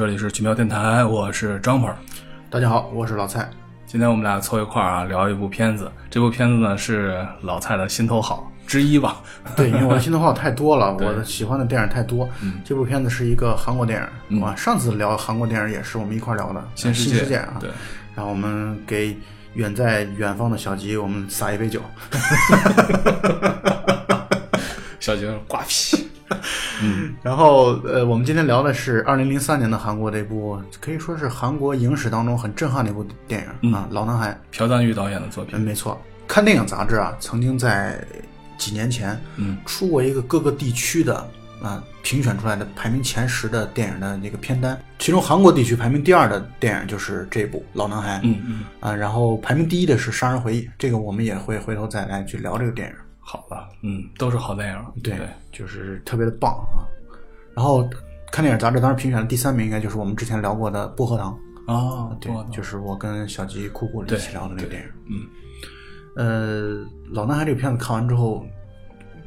好，这里是奇妙电台，我是张鹏。大家好，我是老蔡。今天我们俩凑一块儿啊，聊一部片子。这部片子呢是老蔡的心头好之一吧？对，因为我的心头好太多了，我的喜欢的电影太多。嗯这部片子是一个韩国电影，嗯啊，上次聊韩国电影也是我们一块儿聊的《新世世界啊。对，然后我们给远在远方的小吉，我们撒一杯酒。小吉挂屁。嗯然后，呃，我们今天聊的是二零零三年的韩国这部，可以说是韩国影史当中很震撼的一部电影、嗯啊，《老男孩》。朴赞玉导演的作嗯，品。没错。看电影杂志啊，曾经在几年前嗯出过一个各个地区的啊评选出来的排名前十的电影的那个片单，其中韩国地区排名第二的电影就是这部《老男孩》嗯嗯，啊，然后排名第一的是《杀人回忆》，这个我们也会回头再来去聊这个电影。好了，嗯，都是好电影。对，对，就是特别的棒啊。然后看电影杂志当时评选的第三名，应该就是我们之前聊过的《薄荷糖》，啊，对，就是我跟小吉、酷酷一起聊的那个电影。嗯。呃，老男孩这个片子看完之后，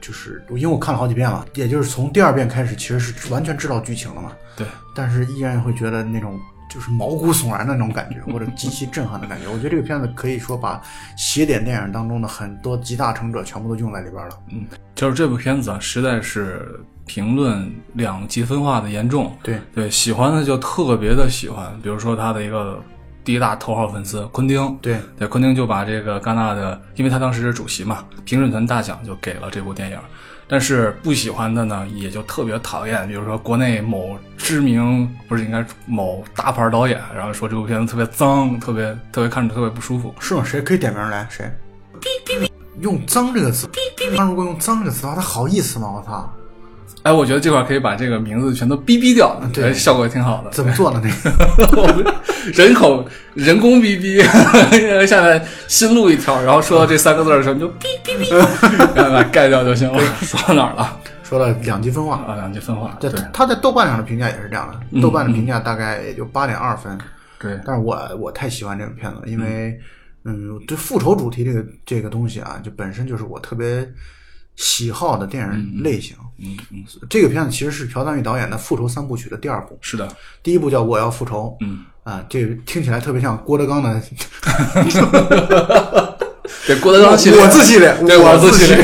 就是因为我看了好几遍了，也就是从第二遍开始，其实是完全知道剧情了嘛，对，但是依然会觉得那种就是毛骨悚然的那种感觉，或者极其震撼的感觉。我觉得这个片子可以说把邪典电影当中的很多集大成者全部都用在里边了。嗯，就是这部片子啊，实在是评论两极分化的严重。对，对，喜欢的就特别的喜欢，比如说他的一个第一大头号粉丝昆汀，对，对，昆汀就把这个戛纳的，因为他当时是主席嘛，评审团大奖就给了这部电影。但是不喜欢的呢，也就特别讨厌，比如说国内某知名不是应该某大牌导演，然后说这部片子特别脏，特别特别看着特别不舒服。是吗？谁可以点名来？谁？用“脏”这个词，他如果用“脏”这个词的话，他好意思吗？我操！哎，我觉得这块可以把这个名字全都逼逼掉，对哎效果也挺好的。怎么做的那个？我们人口人工逼逼，现在新录一条，然后说到这三个字的时候，你就逼逼逼，然后把它盖掉就行了。说到哪儿了？说到两极分化，啊，两极分化。对对，他在豆瓣上的评价也是这样的，嗯豆瓣的评价大概也就八点二分。对，但是我我太喜欢这个片子了，因为嗯，对复仇主题这个这个东西啊，就本身就是我特别喜好的电影类型。嗯嗯，这个片子其实是朴赞玉导演的复仇三部曲的第二部，是的，第一部叫《我要复仇》，嗯，啊，这个听起来特别像郭德纲的 对郭德纲系列，我字系列，对我字系列。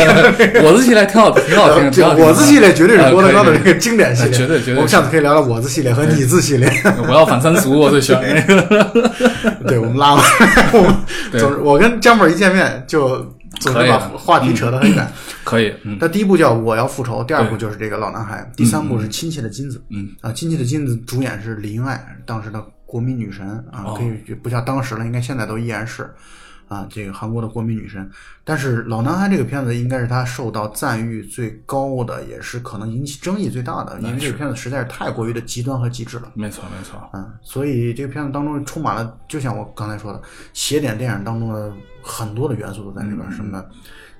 我字系列挺好，挺好听。我字系列绝对是郭德纲的这个经典系列，绝对绝对我们下次可以聊聊我字系列和你字系列。我要反三俗，我最喜欢那个。对，我们拉。我总之，我跟江本一见面就总是把话题扯得很远。可以，嗯。他第一部叫《我要复仇》，第二部就是这个老男孩，第三部是《亲切的金子》。嗯。啊，《亲切的金子》主演是李英爱，当时的国民女神。啊，哦。可以不像当时了，应该现在都依然是。啊，这个韩国的国民女神，但是《老男孩》这个片子应该是他受到赞誉最高的，也是可能引起争议最大的，因为这个片子实在是太过于的极端和极致了。没错没错，嗯，所以这个片子当中充满了，就像我刚才说的，邪典电影当中的很多的元素都在里边，什么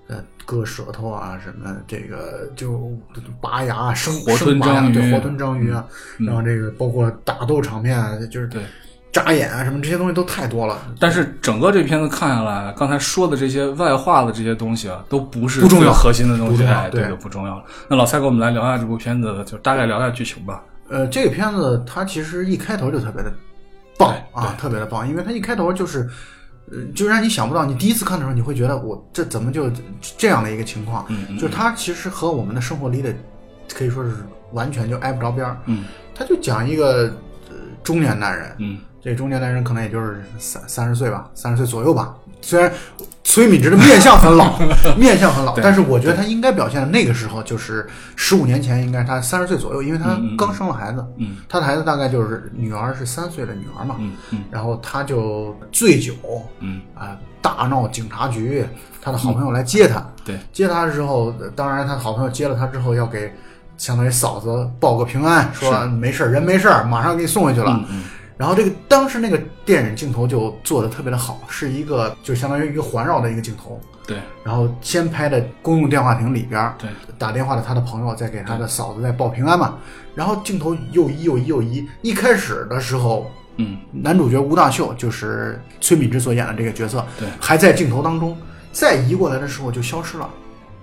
呃割舌头啊，什么这个就拔牙啊、生活吞章鱼对，活吞章鱼啊，然后这个包括打斗场面啊，就是对。眨眼啊，什么这些东西都太多了。但是整个这片子看下来，刚才说的这些外化的这些东西啊，都不是不重要核心的东西，对对就不重要了。那老蔡给我们来聊一下这部片子，就大概聊一下剧情吧。呃，这个片子它其实一开头就特别的棒啊，特别的棒，因为它一开头就是，呃，就让你想不到，你第一次看的时候，你会觉得我这怎么就这样的一个情况？嗯嗯就是它其实和我们的生活离得可以说是完全就挨不着边儿。嗯他就讲一个呃中年男人，嗯这中年男人可能也就是三三十岁吧，三十岁左右吧。虽然崔敏植的面相很老，面相很老，但是我觉得他应该表现的那个时候就是十五年前，应该是他三十岁左右，因为他嗯嗯嗯。刚生了孩子，嗯。他的孩子大概就是女儿是三岁的女儿嘛，嗯嗯。然后他就醉酒嗯，啊、大闹警察局，他的好朋友来接他，对，接他的时候当然他的好朋友接了他之后要给相当于嫂子报个平安，说没事人没事，马上给你送回去了。然后这个当时那个电影镜头就做的特别的好，是一个就相当于一个环绕的一个镜头，对。然后先拍的公用电话亭里边儿，对，打电话的他的朋友在给他的嫂子在报平安嘛，然后镜头又移又移又移，一开始的时候。嗯男主角吴大秀就是崔敏植所演的这个角色，对还在镜头当中，再移过来的时候就消失了，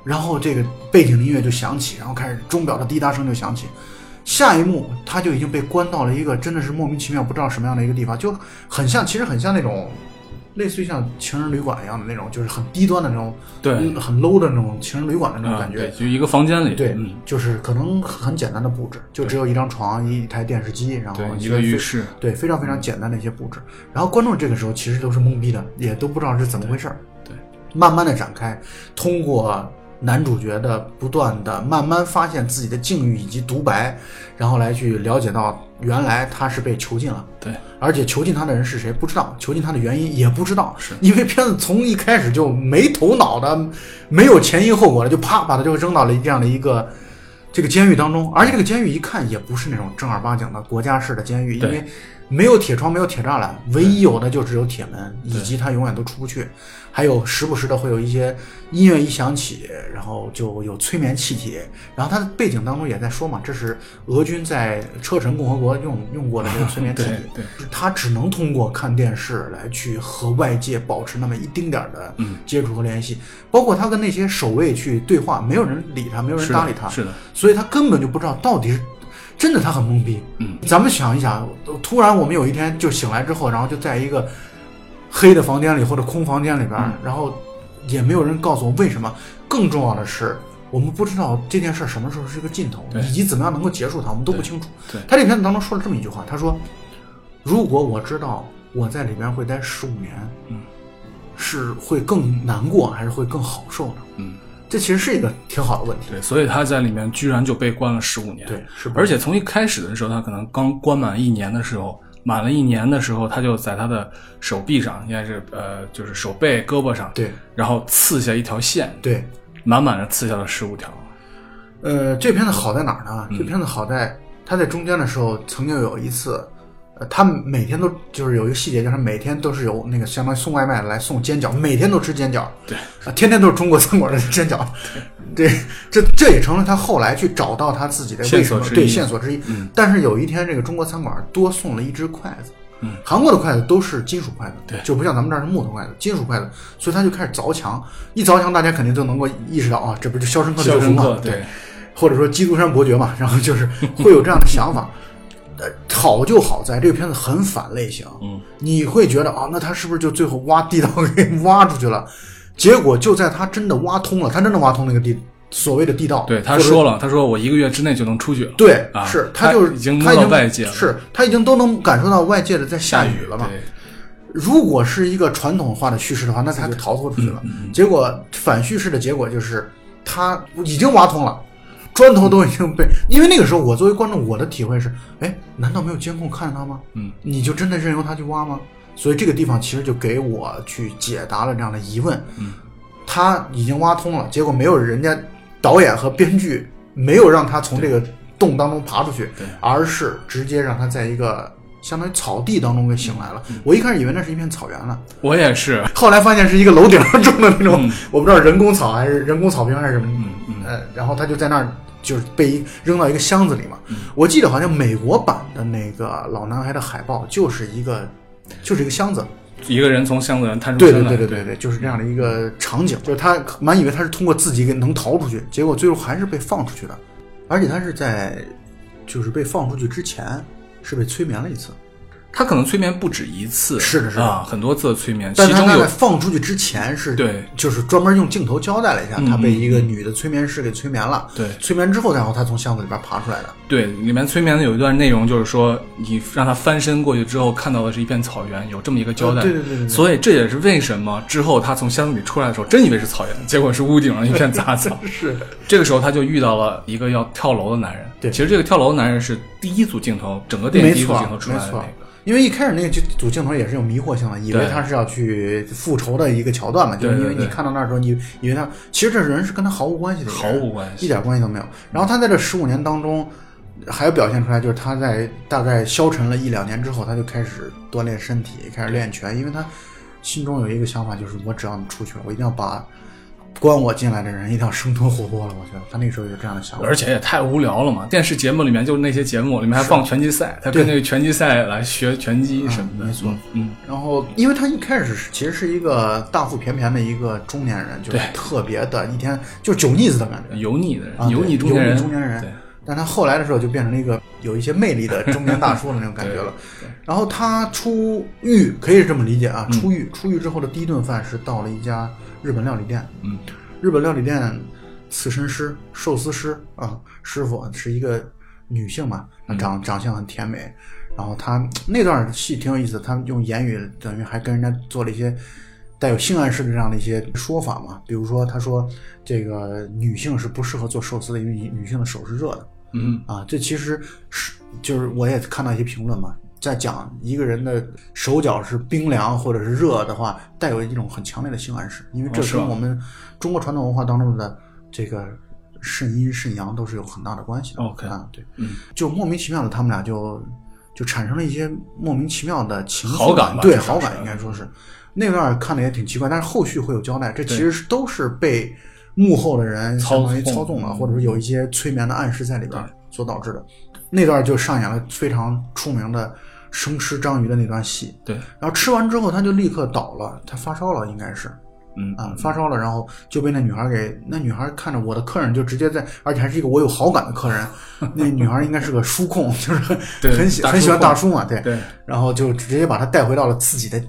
然后这个背景音乐就响起，然后开始钟表的滴答声就响起，下一幕他就已经被关到了一个真的是莫名其妙不知道什么样的一个地方，就很像，其实很像那种类似于像情人旅馆一样的那种，就是很低端的那种，对嗯很 low 的那种情人旅馆的那种啊感觉。对，就一个房间里，对，嗯，就是可能很简单的布置，就只有一张床、一台电视机，然后，一个浴室，对，非常非常简单的一些布置。然后观众这个时候其实都是懵逼的，也都不知道是怎么回事儿。对，慢慢的展开，通过男主角的不断的慢慢发现自己的境遇以及独白，然后来去了解到原来他是被囚禁了。对，而且囚禁他的人是谁不知道，囚禁他的原因也不知道，是。因为片子从一开始就没头脑的，没有前因后果的，就啪把他就扔到了这样的一个这个监狱当中，而且这个监狱一看也不是那种正儿八经的国家式的监狱，因为没有铁窗，没有铁栅栏，唯一有的就只有铁门，以及它永远都出不去。还有时不时的会有一些音乐一响起，然后就有催眠气体，然后它的背景当中也在说嘛，这是俄军在车臣共和国用用过的这个催眠 气体对，对，他只能通过看电视来去和外界保持那么一丁点儿的嗯。接触和联系，包括他跟那些守卫去对话，没有人理他，没有人搭理他，是的，所以他根本就不知道到底是真的，他很懵逼。嗯，咱们想一想，突然我们有一天就醒来之后，然后就在一个黑的房间里或者空房间里边，嗯然后也没有人告诉我为什么。更重要的是，我们不知道这件事什么时候是一个尽头，以及怎么样能够结束它，我们都不清楚。对他这片子当中说了这么一句话，他说：“如果我知道我在里边会待十五年，嗯，是会更难过还是会更好受呢？”嗯，这其实是一个挺好的问题。对，所以他在里面居然就被关了十五年，对，是而且从一开始的时候，他可能刚关满一年的时候，满了一年的时候，他就在他的手臂上，应该是呃，就是手背、胳膊上，对然后刺下一条线，对。满满的刺下了十五条。呃，这片子好在哪儿呢？嗯这片子好在他在中间的时候，曾经有一次，呃，他每天都就是有一个细节，就是每天都是有那个相当于送外卖来送煎饺，每天都吃煎饺，对啊，天天都是中国餐馆的煎饺，对，这这也成了他后来去找到他自己的为什么对线索之一线索之一。嗯但是有一天，这个中国餐馆多送了一只筷子。嗯，韩国的筷子都是金属筷子，对就不像咱们这儿是木头筷子，金属筷子，所以他就开始凿墙，一凿墙，大家肯定就能够意识到啊，这不就肖申克的救赎吗？对，或者说基督山伯爵嘛，然后就是会有这样的想法。呃，好就好在这个片子很反类型，嗯，你会觉得啊，那他是不是就最后挖地道给挖出去了？结果就在他真的挖通了，他真的挖通那个地所谓的地道，对，他说了，他说我一个月之内就能出去了。对，啊是他就是已经摸到他已经外界了是他已经都能感受到外界的在下雨了嘛。对，如果是一个传统化的叙事的话，那他就逃脱出去了。嗯结果反叙事的结果就是他已经挖通了，砖头都已经被，因为那个时候我作为观众，我的体会是，哎，难道没有监控看着他吗？嗯，你就真的任由他去挖吗？所以这个地方其实就给我去解答了这样的疑问。嗯，他已经挖通了，结果没有人家导演和编剧没有让他从这个洞当中爬出去对，而是直接让他在一个相当于草地当中给醒来了。嗯我一开始以为那是一片草原了，我也是。后来发现是一个楼顶上种的那种，嗯我不知道人工草还是人工草坪还是什么，嗯嗯呃，然后他就在那儿就是被一扔到一个箱子里嘛。嗯。我记得好像美国版的那个老男孩的海报就是一个就是一个箱子，一个人从箱子里探出来，对对对对对，就是这样的一个场景，就是他满以为他是通过自己给能逃出去，结果最后还是被放出去的，而且他是在就是被放出去之前是被催眠了一次，他可能催眠不止一次，是的是的啊，很多次的催眠，但其中有他他在放出去之前是对，就是专门用镜头交代了一下，嗯他被一个女的催眠师给催眠了，对催眠之后，然后他从箱子里边爬出来的，对，里面催眠的有一段内容就是说，你让他翻身过去之后，看到的是一片草原，有这么一个交代。呃对对对对对所以这也是为什么之后他从箱子里出来的时候，真以为是草原，结果是屋顶上一片杂草。是这个时候他就遇到了一个要跳楼的男人。对其实这个跳楼的男人是第一组镜头，整个电影第一组镜头出来的那个。。因为一开始那个就主镜头也是有迷惑性的，以为他是要去复仇的一个桥段嘛，就是因为你看到那儿的时候，你以为他其实这人是跟他毫无关系的毫，无关系一点关系都没有。然后他在这十五年当中，还有表现出来，就是他在大概消沉了一两年之后，他就开始锻炼身体，开始练拳，因为他心中有一个想法，就是我只要你出去了，我一定要把关我进来的人一定要生吞活剥了。我觉得他那时候有这样的想法。而且也太无聊了嘛！电视节目里面就是那些节目里面还放拳击赛，他跟那个拳击赛来学拳击什么的。嗯没错嗯，然后，因为他一开始是其实是一个大腹便便的一个中年人，就是特别的一天就酒腻子的感觉嗯，油腻的人，啊油腻中年人，油腻中年人对，但他后来的时候就变成了一个有一些魅力的 中年大叔的那种感觉了。然后他出狱可以这么理解啊，出狱出狱之后的第一顿饭是到了一家日本料理店，嗯，日本料理店刺身师、寿司师啊，师傅是一个女性嘛，长长相很甜美。然后他那段戏挺有意思，他用言语等于还跟人家做了一些带有性暗示的这样的一些说法嘛，比如说他说这个女性是不适合做寿司的，因为女性的手是热的。嗯。啊，这其实是就是我也看到一些评论嘛，在讲一个人的手脚是冰凉或者是热的话，带有一种很强烈的性暗示，因为这跟我们中国传统文化当中的这个肾阴肾阳都是有很大的关系的。OK 啊，对，嗯，就莫名其妙的他们俩就就产生了一些莫名其妙的情好感吧对好感应该说是。那段看的也挺奇怪，但是后续会有交代，这其实都是被幕后的人操相当于操纵了，嗯或者说有一些催眠的暗示在里边所导致的。那段就上演了非常出名的生吃章鱼的那段戏，对，然后吃完之后他就立刻倒了，他发烧了，应该是嗯啊发烧了，然后就被那女孩给那女孩看着我的客人就直接在，而且还是一个我有好感的客人，那女孩应该是个叔控，就是很很喜很喜欢大叔嘛，对，对然后就直接把他带回到了自己的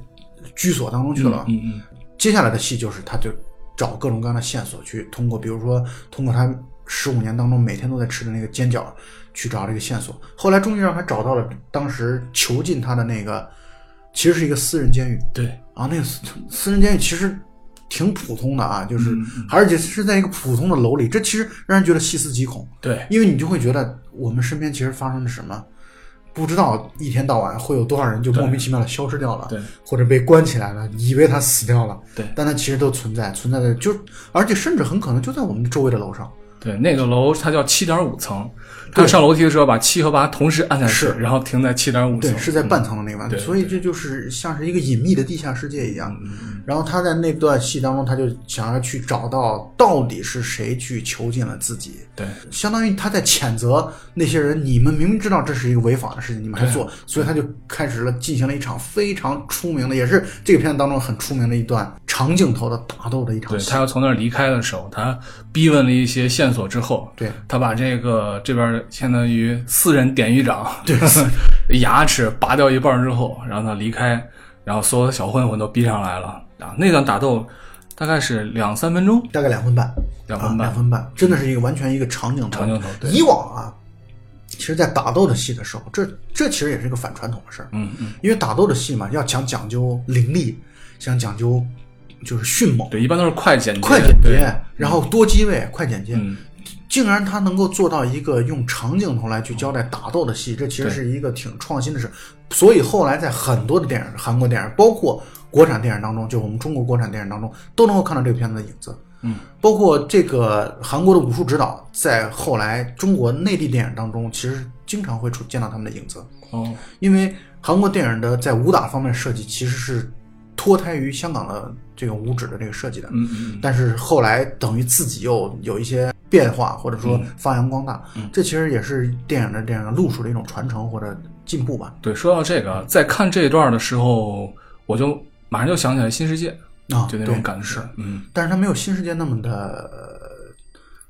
居所当中去了。嗯嗯接下来的戏就是他就找各种各样的线索，去通过比如说通过他十五年当中每天都在吃的那个煎饺去找这个线索。后来终于让他找到了当时囚禁他的那个，其实是一个私人监狱对啊。那个私私人监狱其实挺普通的啊，就是而且是在一个普通的楼里，这其实让人觉得细思极恐。对因为你就会觉得我们身边其实发生了什么，不知道一天到晚会有多少人就莫名其妙的消失掉了，对。或者被关起来了，以为他死掉了，对。但他其实都存在，存在的就，而且甚至很可能就在我们周围的楼上，对，那个楼它叫七点五层，他上楼梯的时候把七和八同时按下去，是。然后停在七点五层，对，是在半层的那个地方，对所以这就是像是一个隐秘的地下世界一样。嗯然后他在那段戏当中，他就想要去找到到底是谁去囚禁了自己，对相当于他在谴责那些人，你们明明知道这是一个违法的事情，你们还做，所以他就开始了进行了一场非常出名的，也是这个片子当中很出名的一段长镜头的打斗的一场戏对他。要从那儿离开的时候，他逼问了一些线索之后，对他把这个这边相当于四人典狱长对 牙齿拔掉一半之后，然后他离开，然后所有的小混混都逼上来了啊！那段打斗大概是两三分钟，大概两分半，啊，两分半两分半，真的是一个完全一个长镜头。长镜头对以往啊，其实，在打斗的戏的时候，这这其实也是一个反传统的事儿。嗯嗯，因为打斗的戏嘛，要讲讲究凌厉，想讲究就是迅猛、对，一般都是快剪接，快剪接，然后多机位、快剪接。嗯，竟然他能够做到一个用长镜头来去交代打斗的戏，这其实是一个挺创新的事。所以后来在很多的电影，韩国电影，包括国产电影当中，就我们中国国产电影当中，都能够看到这个片子的影子。嗯，包括这个韩国的武术指导，在后来中国内地电影当中，其实经常会出见到他们的影子。哦，因为韩国电影的在武打方面设计其实是脱胎于香港的这个武指的这个设计的，嗯嗯但是后来等于自己又有一些变化，或者说嗯发扬光大，嗯这其实也是电影的这样的路数的一种传承或者进步吧。对，说到这个，在看这一段的时候，我就马上就想起来《新世界》，啊，就那种感觉是，，嗯，但是它没有新世界那么的呃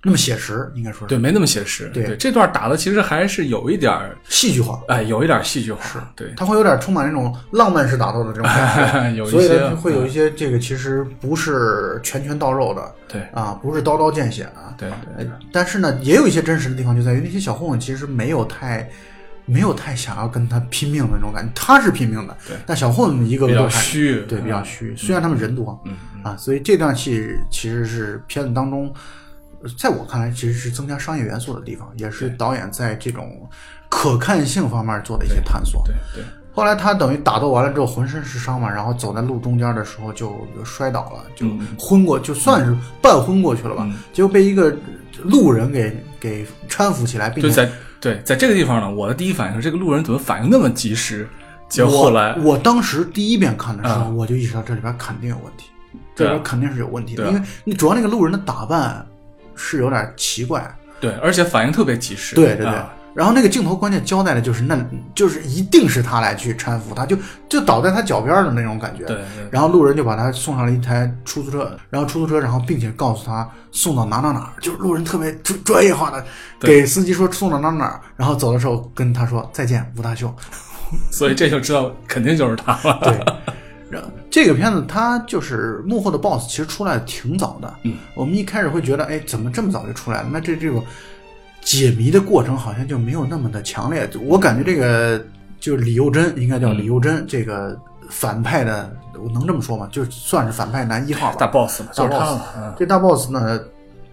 那么写实，应该说是。对，没那么写实。对。这段打的其实还是有一点，戏剧化，哎，有一点戏剧化，是。对，它会有点充满那种浪漫式打斗的这种感觉。有一所以些呢，会有一嗯些这个其实不是拳拳到肉的对。啊，不是刀刀见血的，对但是呢，也有一些真实的地方，就在于那些小混混其实没有太。没有太想要跟他拼命的那种感觉，他是拼命的，对。但小混混一个比较个都还虚，对，比较虚。虽然他们人多，嗯，啊，所以这段戏其实是片子当中，呃在我看来其实是增加商业元素的地方，也是导演在这种可看性方面做的一些探索。对对后来他等于打斗完了之后浑身是伤嘛，然后走在路中间的时候就就摔倒了，就嗯。昏过，就算是半昏过去了吧，嗯。结果被一个路人给给搀扶起来，并且在对在这个地方呢，我的第一反应是这个路人怎么反应那么及时？结果我后来我当时第一遍看的时候，啊我就意识到这里边肯定有问题，这里边肯定是有问题的，因为你主要那个路人的打扮是有点奇怪。对，而且反应特别及时，对对对啊然后那个镜头关键交代的就是，那就是一定是他来去搀扶他，就就倒在他脚边的那种感觉。对对然后路人就把他送上了一台出租车，然后出租车，然后并且告诉他送到哪哪哪，就是路人特别专专业化的给司机说送到哪哪哪，然后走的时候跟他说再见，吴大秀。所以这就知道肯定就是他了。对，然后这个片子它就是幕后的 BOSS，其实出来的挺早的。嗯，我们一开始会觉得，哎，怎么这么早就出来了？那这这种解谜的过程好像就没有那么的强烈。我感觉这个就是李幼珍，应该叫李幼珍，这个反派的，我能这么说吗？就算是反派男一号吧。大 boss 嘛，就是他了。嗯这大 boss 呢，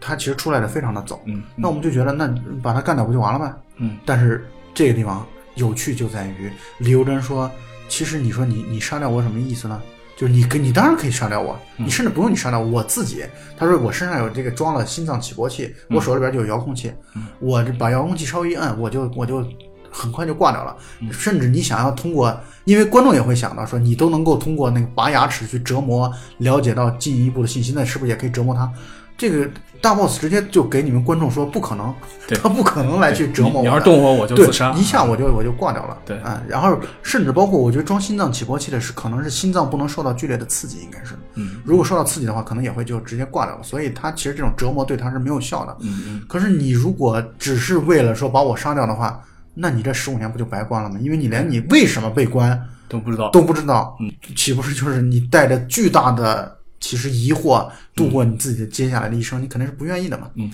他其实出来的非常的早。嗯那我们就觉得，那把他干掉不就完了吗？嗯，但是这个地方有趣就在于，李幼珍说：“其实你说你你杀掉我什么意思呢？就是你跟你当然可以杀掉我，嗯你甚至不用你杀掉我自己。”他说：“我身上有这个装了心脏起搏器，我手里边就有遥控器，嗯我这把遥控器稍微一摁，我就我就很快就挂掉了。嗯甚至你想要通过，因为观众也会想到说，你都能够通过那个拔牙齿去折磨，了解到进一步的信息，那是不是也可以折磨他？”这个大 boss 直接就给你们观众说不可能，他不可能来去折磨我。你你要是动我，我就对自杀。一下我就我就挂掉了。对啊，然后甚至包括我觉得装心脏起搏器的是，可能是心脏不能受到剧烈的刺激，应该是。嗯如果受到刺激的话，可能也会就直接挂掉了。所以他其实这种折磨对他是没有效的。嗯嗯，可是你如果只是为了说把我杀掉的话，那你这十五年不就白关了吗？因为你连你为什么被关都不知道。都不知道，嗯岂不是就是你带着巨大的其实疑惑度过你自己的接下来的一生？你肯定是不愿意的嘛。嗯，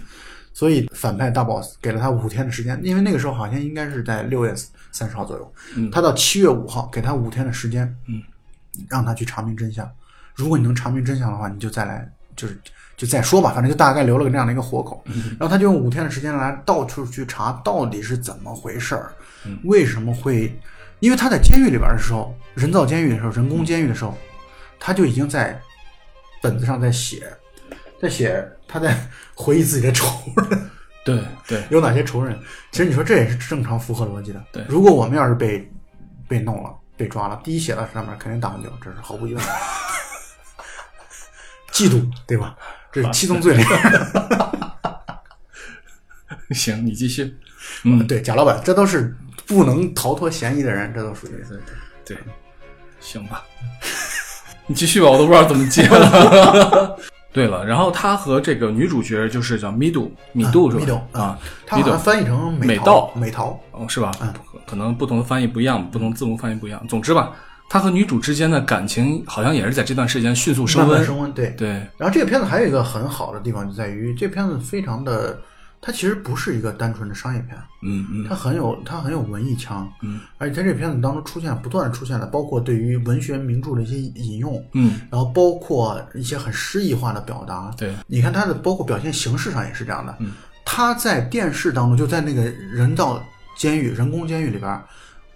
所以反派大 boss 给了他五天的时间，因为那个时候好像应该是在六月三十号左右，嗯他到七月五号给他五天的时间，嗯，让他去查明真相。如果你能查明真相的话，你就再来，就是就再说吧，反正就大概留了个这样的一个活口。嗯然后他就用五天的时间来到处去查到底是怎么回事儿，嗯为什么会？因为他在监狱里边的时候，人造监狱的时候，人工监狱的时候，他就已经在本子上在写，在写他在回忆自己的仇人对对，有哪些仇人。其实你说这也是正常符合逻辑的。对如果我们要是被被弄了、被抓了，第一写到上面肯定打完九，这是毫无疑问。嫉妒，对吧？这是七宗罪里边。行，你继续。嗯，对，贾老板，这都是不能逃脱嫌疑的人，这都属于。对对对，行吧，你继续吧，我都不知道怎么接了。对了，然后他和这个女主角就是叫米杜，米杜是吧？米杜啊，他好像翻译成美桃道美桃。哦，是吧？嗯可可能不同的翻译不一样，不同字母翻译不一样。总之吧，他和女主之间的感情好像也是在这段时间迅速升温。升温，对。对，然后这个片子还有一个很好的地方，就在于这片子非常的，它其实不是一个单纯的商业片，嗯嗯它很有它很有文艺腔，嗯，而且在这片子当中出现不断的出现了，包括对于文学名著的一些引用，嗯，然后包括一些很诗意化的表达。对，你看它的包括表现形式上也是这样的，嗯，他在电视当中就在那个人造监狱、人工监狱里边。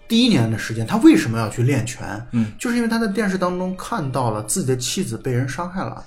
第一年的时间，他为什么要去练拳？嗯，就是因为他在电视当中看到了自己的妻子被人伤害了，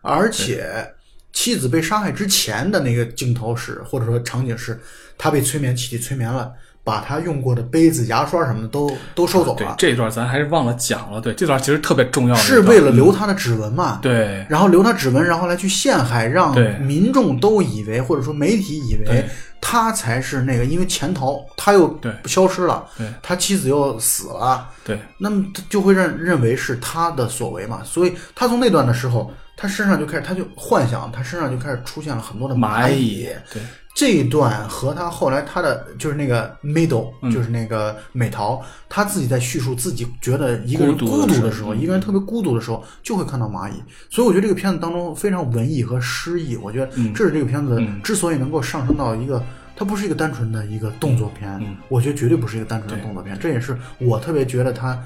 而且妻子被杀害之前的那个镜头是，或者说场景是，他被催眠气体催眠了，把他用过的杯子、牙刷什么的都都收走了，对这一段咱还是忘了讲了。对，这段其实特别重要是，为了留他的指纹嘛？对。然后留他指纹，然后来去陷害，让民众都以为，或者说媒体以为他才是那个，因为潜逃，他又对。消失了，对。他妻子又死了，对。那么就会认认为是他的所为嘛。所以他从那段的时候，他身上就开始，他就幻想，他身上就开始出现了很多的蚂蚁蚁。，对这一段和他后来他的就是那个 middle，、嗯就是那个美桃，他自己在叙述自己觉得一个人孤独的时候一个人特别孤独的时候，就会看到蚂蚁。所以我觉得这个片子当中非常文艺和诗意，我觉得嗯这是这个片子嗯之所以能够上升到一个。它不是一个单纯的一个动作片，嗯我觉得绝对不是一个单纯的动作片，这也是我特别觉得它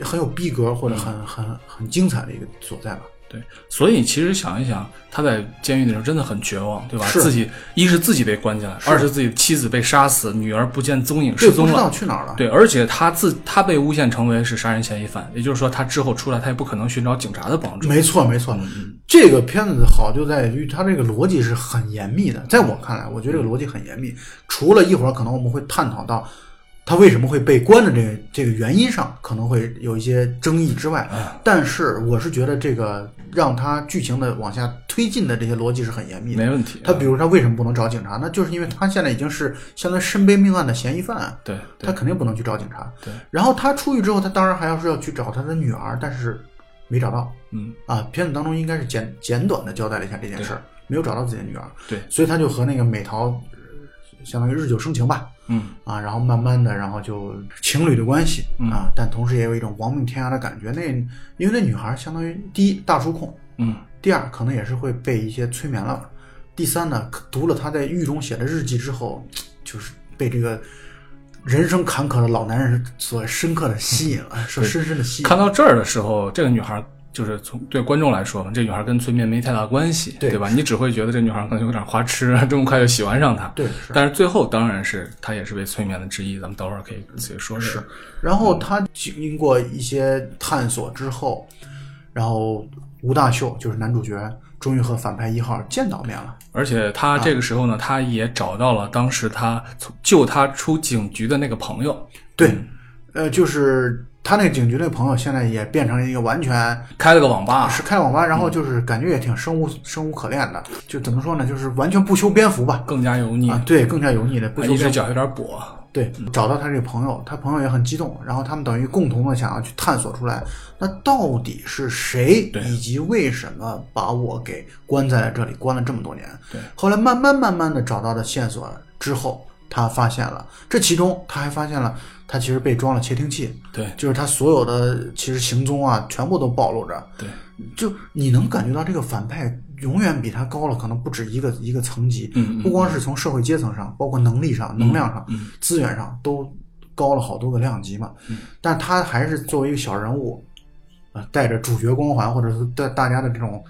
很有逼格或者嗯很、很很精彩的一个所在吧。对，所以其实想一想，他在监狱的时候真的很绝望，对吧？自己一是自己被关进来，二是自己妻子被杀死，女儿不见踪影，对，不知道失踪了。去哪儿了。对，而且他自他被诬陷成为是杀人嫌疑犯，也就是说，他之后出来，他也不可能寻找警察的帮助。没错，没错。嗯这个片子好就在于它这个逻辑是很严密的，在我看来，我觉得这个逻辑很严密。除了一会儿可能我们会探讨到他为什么会被关的这个这个原因上可能会有一些争议之外，但是我是觉得这个让他剧情的往下推进的这些逻辑是很严密的。没问题。他比如他为什么不能找警察？那就是因为他现在已经是相当于身背命案的嫌疑犯，对，对他肯定不能去找警察。对，然后他出狱之后，他当然还要是要去找他的女儿，但是没找到。嗯啊，片子当中应该是简简短的交代了一下这件事儿，没有找到自己的女儿。对，所以他就和那个美桃，呃相当于日久生情吧。嗯啊，然后慢慢的，然后就情侣的关系嗯啊，但同时也有一种亡命天涯的感觉。那因为那女孩相当于第一大叔控，嗯第二可能也是会被一些催眠了，第三呢，读了他在狱中写的日记之后，就是被这个人生坎坷的老男人所深刻的吸引了，所深深的吸引。看到这儿的时候，这个女孩就是从对观众来说嘛，这女孩跟催眠没太大关系，对吧？你只会觉得这女孩可能有点花痴，这么快就喜欢上他。对，是。但是最后当然是她也是被催眠的之一，咱们等会儿可以仔细说这是。，然后他经过一些探索之后，然后吴大秀就是男主角，终于和反派一号见到面了。而且他这个时候呢，他也找到了当时他从救他出警局的那个朋友，对，呃，就是他那个警局那朋友，现在也变成了一个完全开了个网吧。是开网吧，然后就是感觉也挺生无生无可恋的，就怎么说呢，就是完全不修边幅吧。更加油腻，啊，对，更加油腻的，不修边幅。一只脚有点跛。对，找到他这个朋友，他朋友也很激动，然后他们等于共同的想要去探索出来，那到底是谁，以及为什么把我给关在了这里，关了这么多年？对，后来慢慢慢慢的找到的线索之后，他发现了这其中，他还发现了他其实被装了窃听器，对。就是他所有的其实行踪啊，全部都暴露着。对，就你能感觉到这个反派永远比他高了，可能不止一个一个层级。嗯嗯不光是从社会阶层上，包括能力上、能量上、嗯。资源上都高了好多个量级嘛。但他还是作为一个小人物，啊、带着主角光环，或者是带大家的这种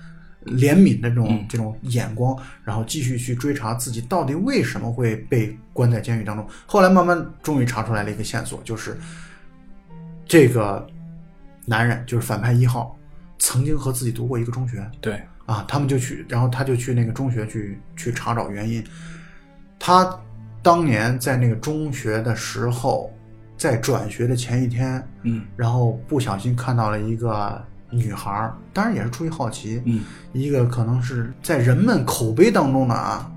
怜悯的这种、嗯这种眼光，然后继续去追查自己到底为什么会被关在监狱当中。后来慢慢终于查出来了一个线索，就是这个男人就是反派一号，曾经和自己读过一个中学。对，啊，他们就去，然后他就去那个中学去去查找原因。他当年在那个中学的时候，在转学的前一天，嗯然后不小心看到了一个女孩儿，当然也是出于好奇，嗯一个可能是在人们口碑当中的啊，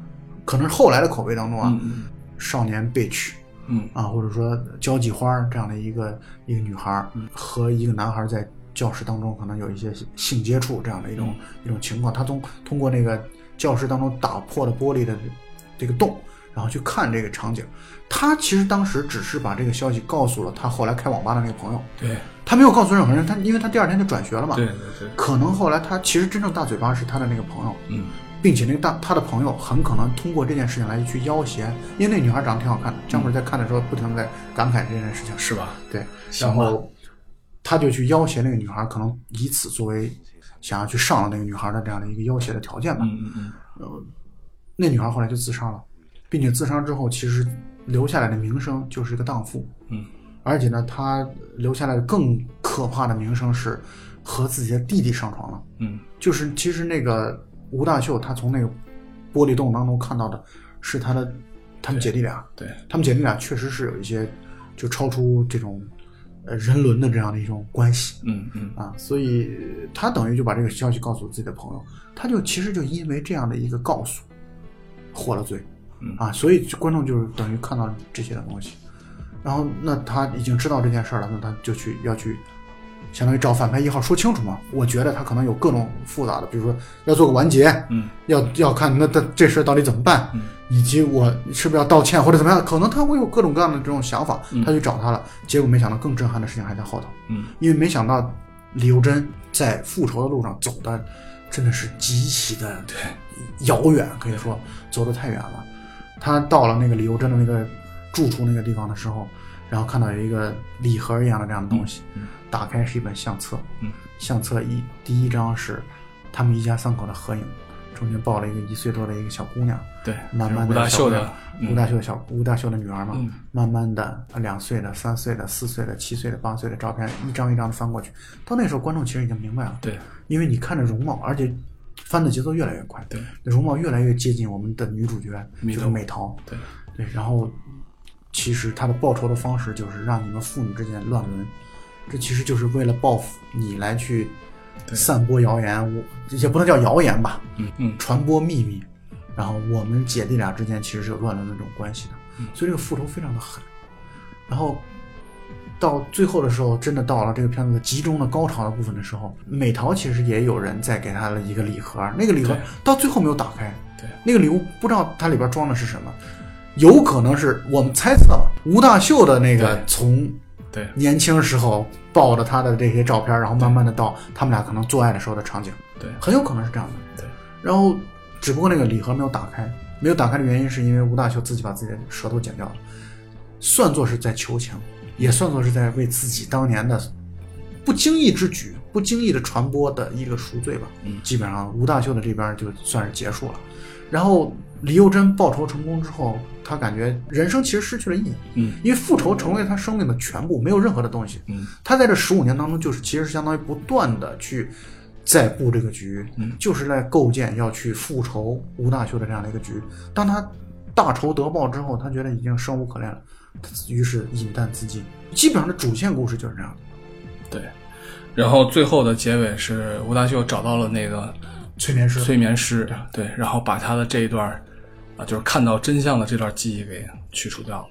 可能是后来的口碑当中啊，嗯少年 bitch 嗯啊，或者说交际花儿这样的一个一个女孩儿嗯和一个男孩儿在教室当中可能有一些性接触这样的一种、一种情况，他通通过那个教室当中打破的玻璃的这个洞，然后去看这个场景。他其实当时只是把这个消息告诉了他后来开网吧的那个朋友，对他没有告诉任何人。他因为他第二天就转学了嘛，对对对，可能后来他其实真正大嘴巴是他的那个朋友，嗯并且那个大他的朋友很可能通过这件事情来去要挟，因为那女孩长得挺好看的。姜文在看的时候不停的在感慨这件事情，是吧？对，然后他就去要挟那个女孩，可能以此作为想要去上了那个女孩的这样的一个要挟的条件吧。嗯嗯嗯那女孩后来就自杀了，并且自杀之后，其实留下来的名声就是一个荡妇。嗯，而且呢，她留下来的更可怕的名声是和自己的弟弟上床了。嗯就是其实那个吴大秀，他从那个玻璃洞当中看到的是他的他们姐弟俩，对，他们姐弟俩确实是有一些就超出这种呃人伦的这样的一种关系嗯嗯啊，所以他等于就把这个消息告诉自己的朋友，他就其实就因为这样的一个告诉获了罪嗯啊，所以观众就是等于看到这些的东西，然后那他已经知道这件事儿了，那他就去要去。相当于找反派一号说清楚嘛，我觉得他可能有各种复杂的，比如说要做个完结，嗯要要看那他这事到底怎么办，嗯以及我是不是要道歉或者怎么样，可能他会有各种各样的这种想法，嗯他去找他了，结果没想到更震撼的事情还在后头，嗯因为没想到李幼珍在复仇的路上走的真的是极其的对遥远，可以说走得太远了。他到了那个李幼珍的那个住处那个地方的时候，然后看到有一个礼盒一样的这样的东西，嗯打开是一本相册，嗯。相册一第一张是他们一家三口的合影，中间抱了一个一岁多的一个小姑娘，对，慢慢的吴大秀的吴大秀的小吴大秀的女儿嘛，嗯。慢慢的两岁的、三岁的、四岁的、七岁的、八岁的照片一张一张的翻过去，到那时候观众其实已经明白了，对。因为你看着容貌，而且翻的节奏越来越快，对容貌越来越接近我们的女主角，就是美桃，对，对，然后其实他的报仇的方式就是让你们父女之间乱伦，这其实就是为了报复你来去散播谣言，我也不能叫谣言吧，嗯嗯，传播秘密，然后我们姐弟俩之间其实是有乱伦的这种关系的，嗯所以这个复仇非常的狠。然后到最后的时候，真的到了这个片子的集中的高潮的部分的时候，美桃其实也有人在给他了一个礼盒，那个礼盒到最后没有打开，对，那个礼物不知道它里边装的是什么，有可能是我们猜测吴大秀的那个从对。年轻时候抱着他的这些照片，然后慢慢的到他们俩可能做爱的时候的场景，对。很有可能是这样的。对，然后只不过那个礼盒没有打开，没有打开的原因是因为吴大秀自己把自己的舌头剪掉了，算作是在求情，也算作是在为自己当年的不经意之举、不经意的传播的一个赎罪吧。嗯基本上吴大秀的这边就算是结束了。然后李幼珍报仇成功之后，他感觉人生其实失去了意义，嗯因为复仇成为他生命的全部，没有任何的东西。嗯他在这十五年当中，就是其实是相当于不断的去在布这个局，嗯就是在构建要去复仇吴大秀的这样的一个局。当他大仇得报之后，他觉得已经生无可恋了，他于是饮弹自尽。基本上的主线故事就是这样的。对。然后最后的结尾是吴大秀找到了那个催眠师催眠师，对，然后把他的这一段啊，就是看到真相的这段记忆给去除掉了，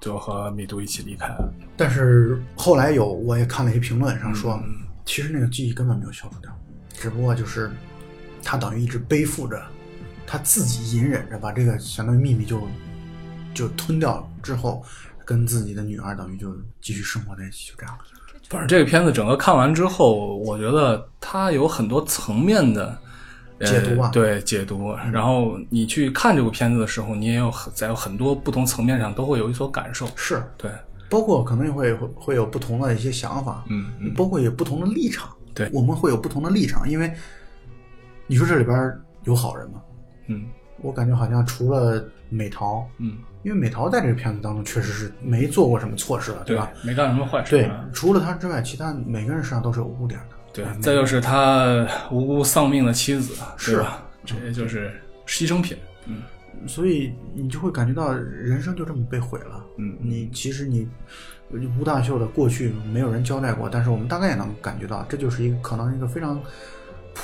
就和米杜一起离开了。但是后来有我也看了一些评论上说，嗯其实那个记忆根本没有消除掉，只不过就是他等于一直背负着，他自己隐忍着把这个相当于秘密就就吞掉之后，跟自己的女儿等于就继续生活在一起，就这样。反正这个片子整个看完之后，我觉得它有很多层面的。呃解读啊对解读。然后你去看这部片子的时候，你也有在有很多不同层面上都会有一所感受。是，对，包括可能也会会会有不同的一些想法，嗯嗯，包括有不同的立场。对我们会有不同的立场，因为你说这里边有好人吗？嗯我感觉好像除了美桃，嗯，因为美桃在这个片子当中确实是没做过什么错事了，对吧？？没干什么坏事。对啊，除了他之外，其他每个人身上都是有污点的。对啊，再就是他无辜丧命的妻子，是对吧？这也就是牺牲品。嗯所以你就会感觉到人生就这么被毁了。嗯你其实你吴大秀的过去没有人交代过，但是我们大概也能感觉到，这就是一个可能一个非常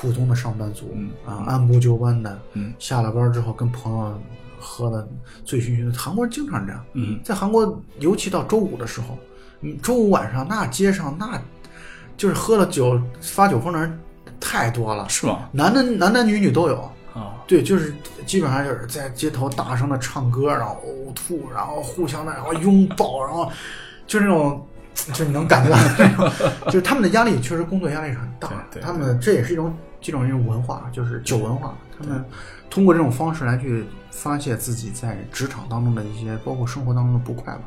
普通的上班族、嗯啊，按部就班的，嗯下了班之后跟朋友喝的醉醺醺的。韩国人经常这样，嗯在韩国尤其到周五的时候，嗯，周五晚上那街上那就是喝了酒发酒疯的人太多了，是吗？男的男男女女都有。啊，对，就是基本上就是在街头大声的唱歌，然后呕吐，然后互相的然后拥抱，然后就那种，就你能感觉到那种，就是他们的压力确实工作压力是很大的。对对他们这也是一种这种一种文化，就是酒文化。他们通过这种方式来去发泄自己在职场当中的一些，包括生活当中的不快吧。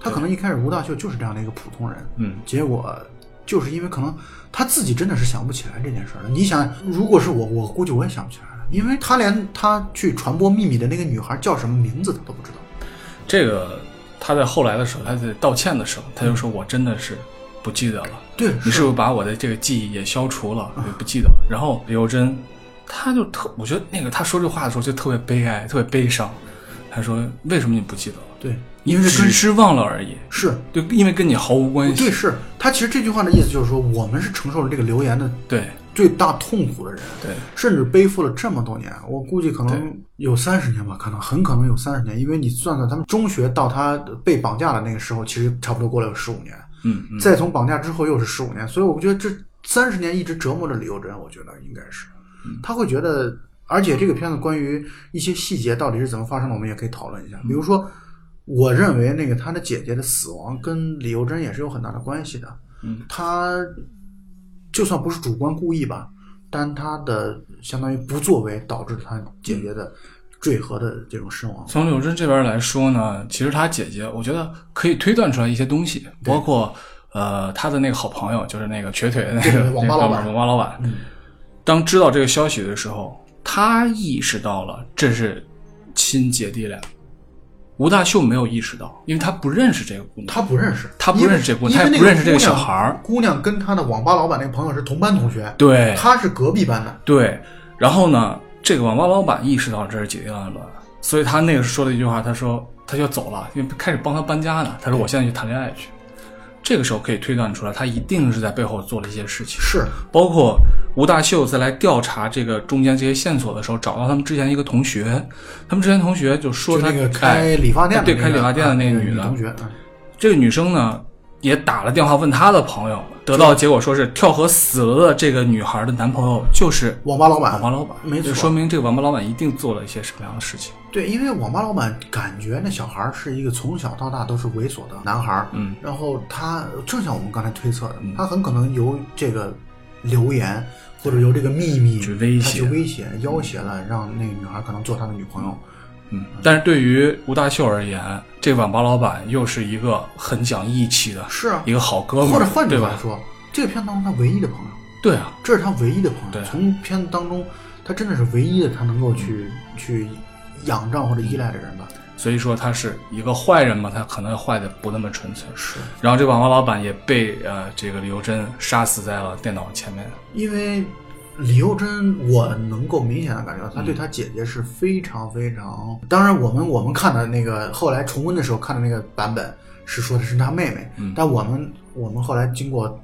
他可能一开始吴大秀就是这样的一个普通人，嗯结果就是因为可能他自己真的是想不起来这件事儿了。你想，如果是我，我估计我也想不起来了，因为他连他去传播秘密的那个女孩叫什么名字他都不知道。这个他在后来的时候，他在道歉的时候，他就说：“我真的是不记得了。”对，你是不是把我的这个记忆也消除了？我就不记得了。然后李幼珍，他就特，我觉得那个他说这话的时候就特别悲哀，特别悲伤。他说：“为什么你不记得了？对，因为跟只是忘了而已，是对，因为跟你毫无关系。对是他其实这句话的意思就是说，我们是承受了这个流言的对最大痛苦的人，对甚至背负了这么多年，我估计可能有三十年吧，可能很可能有三十年，因为你算算他们中学到他被绑架的那个时候，其实差不多过了有十五年，嗯嗯，再从绑架之后又是十五年，所以我觉得这三十年一直折磨着李幼珍，我觉得应该是，他会觉得，而且这个片子关于一些细节到底是怎么发生的，我们也可以讨论一下，比如说，我认为那个他的姐姐的死亡跟李幼珍也是有很大的关系的，嗯，他就算不是主观故意吧，但他的相当于不作为导致他姐姐的坠河的这种身亡，从柳珍这边来说呢，其实他姐姐，我觉得可以推断出来一些东西，包括呃他的那个好朋友，就是那个瘸腿的那个网吧老板网吧老板。当知道这个消息的时候，他意识到了这是亲姐弟俩。吴大秀没有意识到，因为他不认识这个姑娘。他不认识，他不认识这姑娘他也不认识这个小孩儿姑娘跟他的网吧老板那个朋友是同班同学，对他是隔壁班的。对，然后呢，这个网吧老板意识到这是姐弟乱伦，所以他那个说了一句话，他说：“他就走了，因为开始帮他搬家呢。他说我现在去谈恋爱去。这个时候可以推断出来，他一定是在背后做了一些事情。是，包括吴大秀在来调查这个中间这些线索的时候，找到他们之前一个同学，他们之前同学就说他开理发店的对开理发店的那个啊女的同学，嗯这个女生呢，也打了电话问他的朋友，得到的结果说是跳河死了的这个女孩的男朋友就是网吧老板网吧老板，没错就说明这个网吧老板一定做了一些什么样的事情。对，因为网吧老板感觉那小孩儿是一个从小到大都是猥琐的男孩儿，嗯，然后他正像我们刚才推测的，他很可能由这个留言或者由这个秘密去威胁去威胁、要挟了，让那个女孩可能做他的女朋友。嗯，但是对于吴大秀而言，这个网吧老板又是一个很讲义气的，是啊一个好哥们，或者换句？话说，这个片子当中他唯一的朋友，对啊，这是他唯一的朋友。对从片子当中，他真的是唯一的他能够去去仰仗或者依赖的人吧。所以说他是一个坏人嘛，他可能坏的不那么纯粹。是然后这个网吧老板也被呃这个李幼珍杀死在了电脑前面。因为李幼珍，我能够明显的感觉到，她对她姐姐是非常非常。当然，我们我们看的那个后来重温的时候看的那个版本是说的是她妹妹，嗯但我们我们后来经过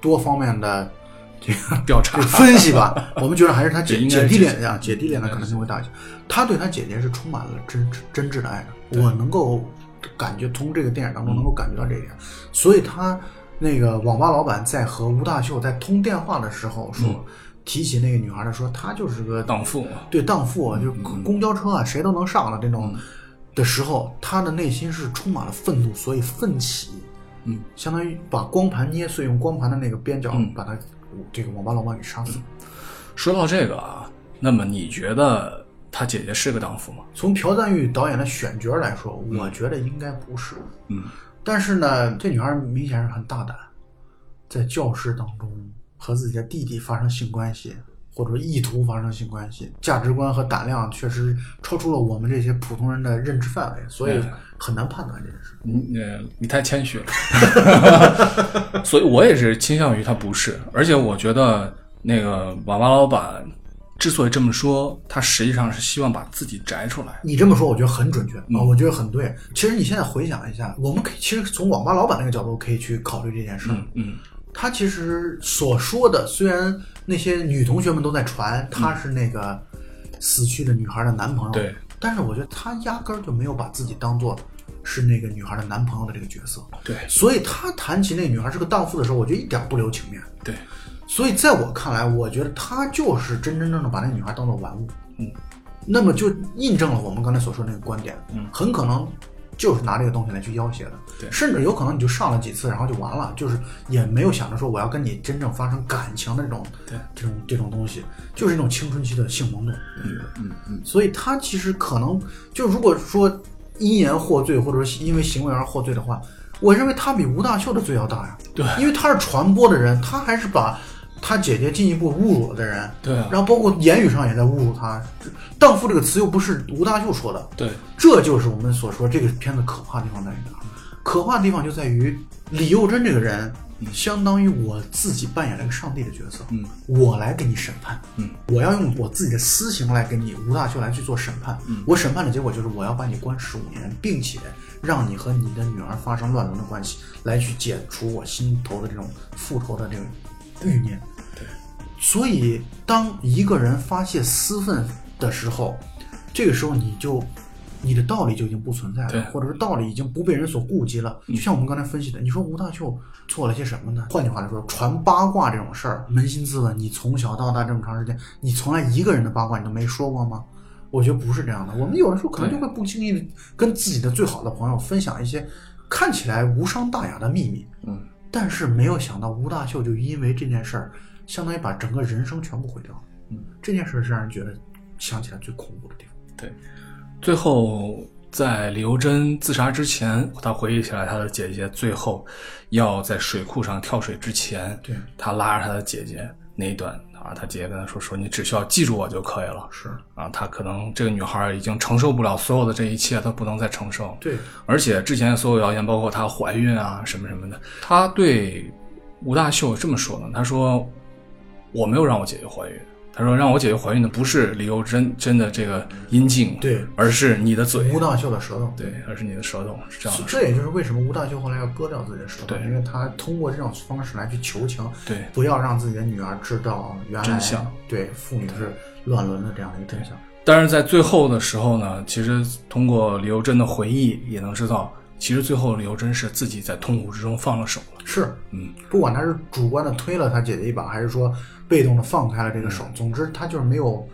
多方面的这个调查分析吧，我们觉得还是他姐姐弟恋啊，姐弟恋的可能性会大一些。他对他姐姐是充满了真真挚的爱的，我能够感觉从这个电影当中能够感觉到这一点，所以他那个网吧老板在和吴大秀在通电话的时候说。提起那个女孩的说，她就是个荡妇嘛，对荡妇啊，就是公交车啊，谁都能上的这种的时候，她的内心是充满了愤怒，所以奋起，嗯，相当于把光盘捏碎，用光盘的那个边角嗯。把她这个网吧老板给杀死。说到这个啊，那么你觉得他姐姐是个荡妇吗？从朴赞玉导演的选角来说，我觉得应该不是。嗯，但是呢，这女孩明显是很大胆，在教室当中和自己的弟弟发生性关系，或者说意图发生性关系，价值观和胆量确实超出了我们这些普通人的认知范围，所以很难判断这件事。你呃，你太谦虚了，所以我也是倾向于他不是，而且我觉得那个网吧老板之所以这么说，他实际上是希望把自己摘出来。你这么说，我觉得很准确啊，我觉得很对。其实你现在回想一下，我们可以其实从网吧老板那个角度可以去考虑这件事嗯，他其实所说的，虽然那些女同学们都在传他是那个死去的女孩的男朋友，对，但是我觉得他压根儿就没有把自己当做是那个女孩的男朋友的这个角色，对。所以他谈起那个女孩是个荡妇的时候，我觉得一点不留情面。对，所以在我看来，我觉得他就是真真正正把那个女孩当做玩物，嗯，那么就印证了我们刚才所说的那个观点，嗯。很可能就是拿这个东西来去要挟的，对甚至有可能你就上了几次，然后就完了，就是也没有想着说我要跟你真正发生感情的这种，对这种这种东西，就是一种青春期的性懵懂，嗯嗯嗯，所以他其实可能就如果说因言获罪，或者说因为行为而获罪的话，我认为他比吴大秀的罪要大呀。对因为他是传播的人，他还是把他姐姐进一步侮辱了的人，对啊，然后包括言语上也在侮辱他。荡妇这个词又不是吴大秀说的，对，这就是我们所说这个片子可怕的地方在于哪儿？可怕的地方就在于李幼珍这个人，相当于我自己扮演了一个上帝的角色，嗯，我来给你审判，嗯，我要用我自己的私刑来给你吴大秀来去做审判，嗯我审判的结果就是我要把你关十五年，并且让你和你的女儿发生乱伦的关系，来去解除我心头的这种复仇的这种欲念。对，所以当一个人发泄私愤的时候，这个时候你就你的道理就已经不存在了，或者是道理已经不被人所顾及了。就像我们刚才分析的，你说吴大秀做了些什么呢？换句话来说，传八卦这种事儿，扪心自问，你从小到大这么长时间，你从来一个人的八卦你都没说过吗？我觉得不是这样的。我们有的时候可能就会不经意的跟自己的最好的朋友分享一些看起来无伤大雅的秘密，嗯，但是没有想到吴大秀就因为这件事儿，相当于把整个人生全部毁掉了。嗯，这件事是让人觉得想起来最恐怖的地方。对，最后在李幼珍自杀之前，他回忆起来他的姐姐最后要在水库上跳水之前，对他拉着他的姐姐那一段啊，他姐姐跟他说说你只需要记住我就可以了。是啊，他可能这个女孩已经承受不了所有的这一切，她不能再承受。对，而且之前所有谣言，包括她怀孕啊什么什么的，他对吴大秀这么说呢，他说我没有让我姐姐怀孕，他说让我姐姐怀孕的不是李幼珍真的这个阴茎，对，而是你的嘴，吴大秀的舌头。对，而是你的舌头，是这样的。这也就是为什么吴大秀后来要割掉自己的舌头，对因为他通过这种方式来去求情，对，不要让自己的女儿知道原来真相对妇女是乱伦的这样的一个真相。但是在最后的时候呢，其实通过李幼珍的回忆也能知道，其实最后李幼珍是自己在痛苦之中放了手了。是，嗯，不管他是主观的推了他姐姐一把，还是说被动的放开了这个手，嗯总之他就是没有，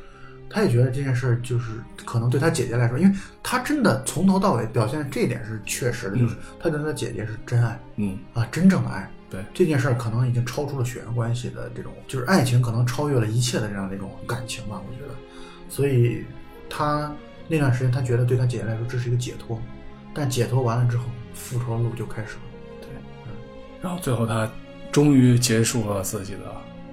他也觉得这件事就是可能对他姐姐来说，因为他真的从头到尾表现的这一点是确实的，就是他对他姐姐是真爱嗯，啊，真正的爱。对，这件事儿可能已经超出了血缘关系的这种，就是爱情可能超越了一切的这样的一种感情吧，我觉得。所以他那段时间，他觉得对他姐姐来说这是一个解脱，但解脱完了之后，复仇的路就开始了。对，嗯然后最后他终于结束了自己的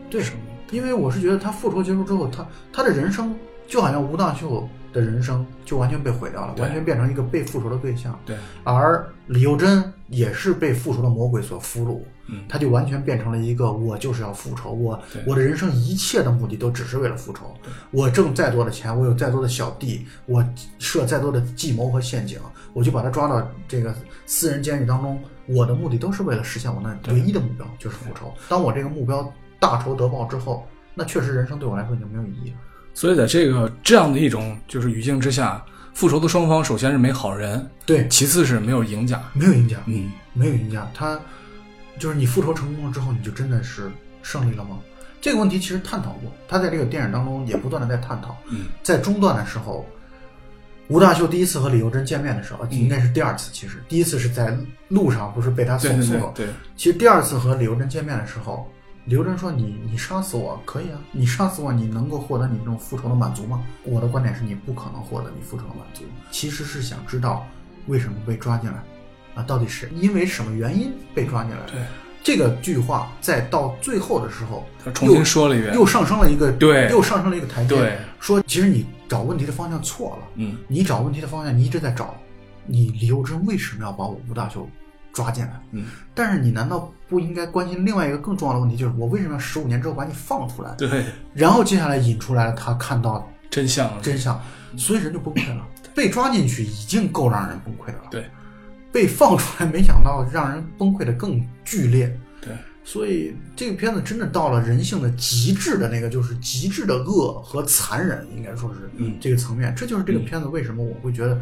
对生命。因为我是觉得他复仇结束之后，他他的人生就好像吴大秀的人生就完全被毁掉了，完全变成一个被复仇的对象。对，而李幼珍也是被复仇的魔鬼所俘虏，嗯他就完全变成了一个我就是要复仇，我我的人生一切的目的都只是为了复仇。我挣再多的钱，我有再多的小弟，我设再多的计谋和陷阱，我就把他抓到这个私人监狱当中。我的目的都是为了实现我那唯一的目标，就是复仇。当我这个目标大仇得报之后，那确实人生对我来说已经没有意义了。所以在这个这样的一种就是语境之下，复仇的双方首先是没好人，对，其次是没有赢家。没有赢家，嗯，没有赢家，他就是你复仇成功了之后，你就真的是胜利了吗？这个问题其实探讨过，他在这个电影当中也不断的在探讨。嗯，在中段的时候，吴大秀第一次和李幼珍见面的时候，应该是第二次。其实第一次是在路上，不是被他对送送走。对对对，其实第二次和李幼珍见面的时候，李幼珍说：“你你杀死我可以啊，你杀死我，你能够获得你这种复仇的满足吗？”我的观点是你不可能获得你复仇的满足。其实是想知道为什么被抓进来，啊，到底是因为什么原因被抓进来？对，这个句话在到最后的时候，他重新说了一遍。又上升了一个，对又上升了一个台阶。对，说其实你找问题的方向错了。嗯，你找问题的方向，你一直在找，你李幼珍为什么要把我吴大秀抓进来？嗯，但是你难道不应该关心另外一个更重要的问题，就是我为什么要十五年之后把你放出来？对，然后接下来引出来了他看到真相。真相，所以人就崩溃了。被抓进去已经够让人崩溃的了，对，被放出来，没想到让人崩溃的更剧烈。对，所以这个片子真的到了人性的极致的那个，就是极致的恶和残忍，应该说是嗯这个层面。这就是这个片子为什么我会觉得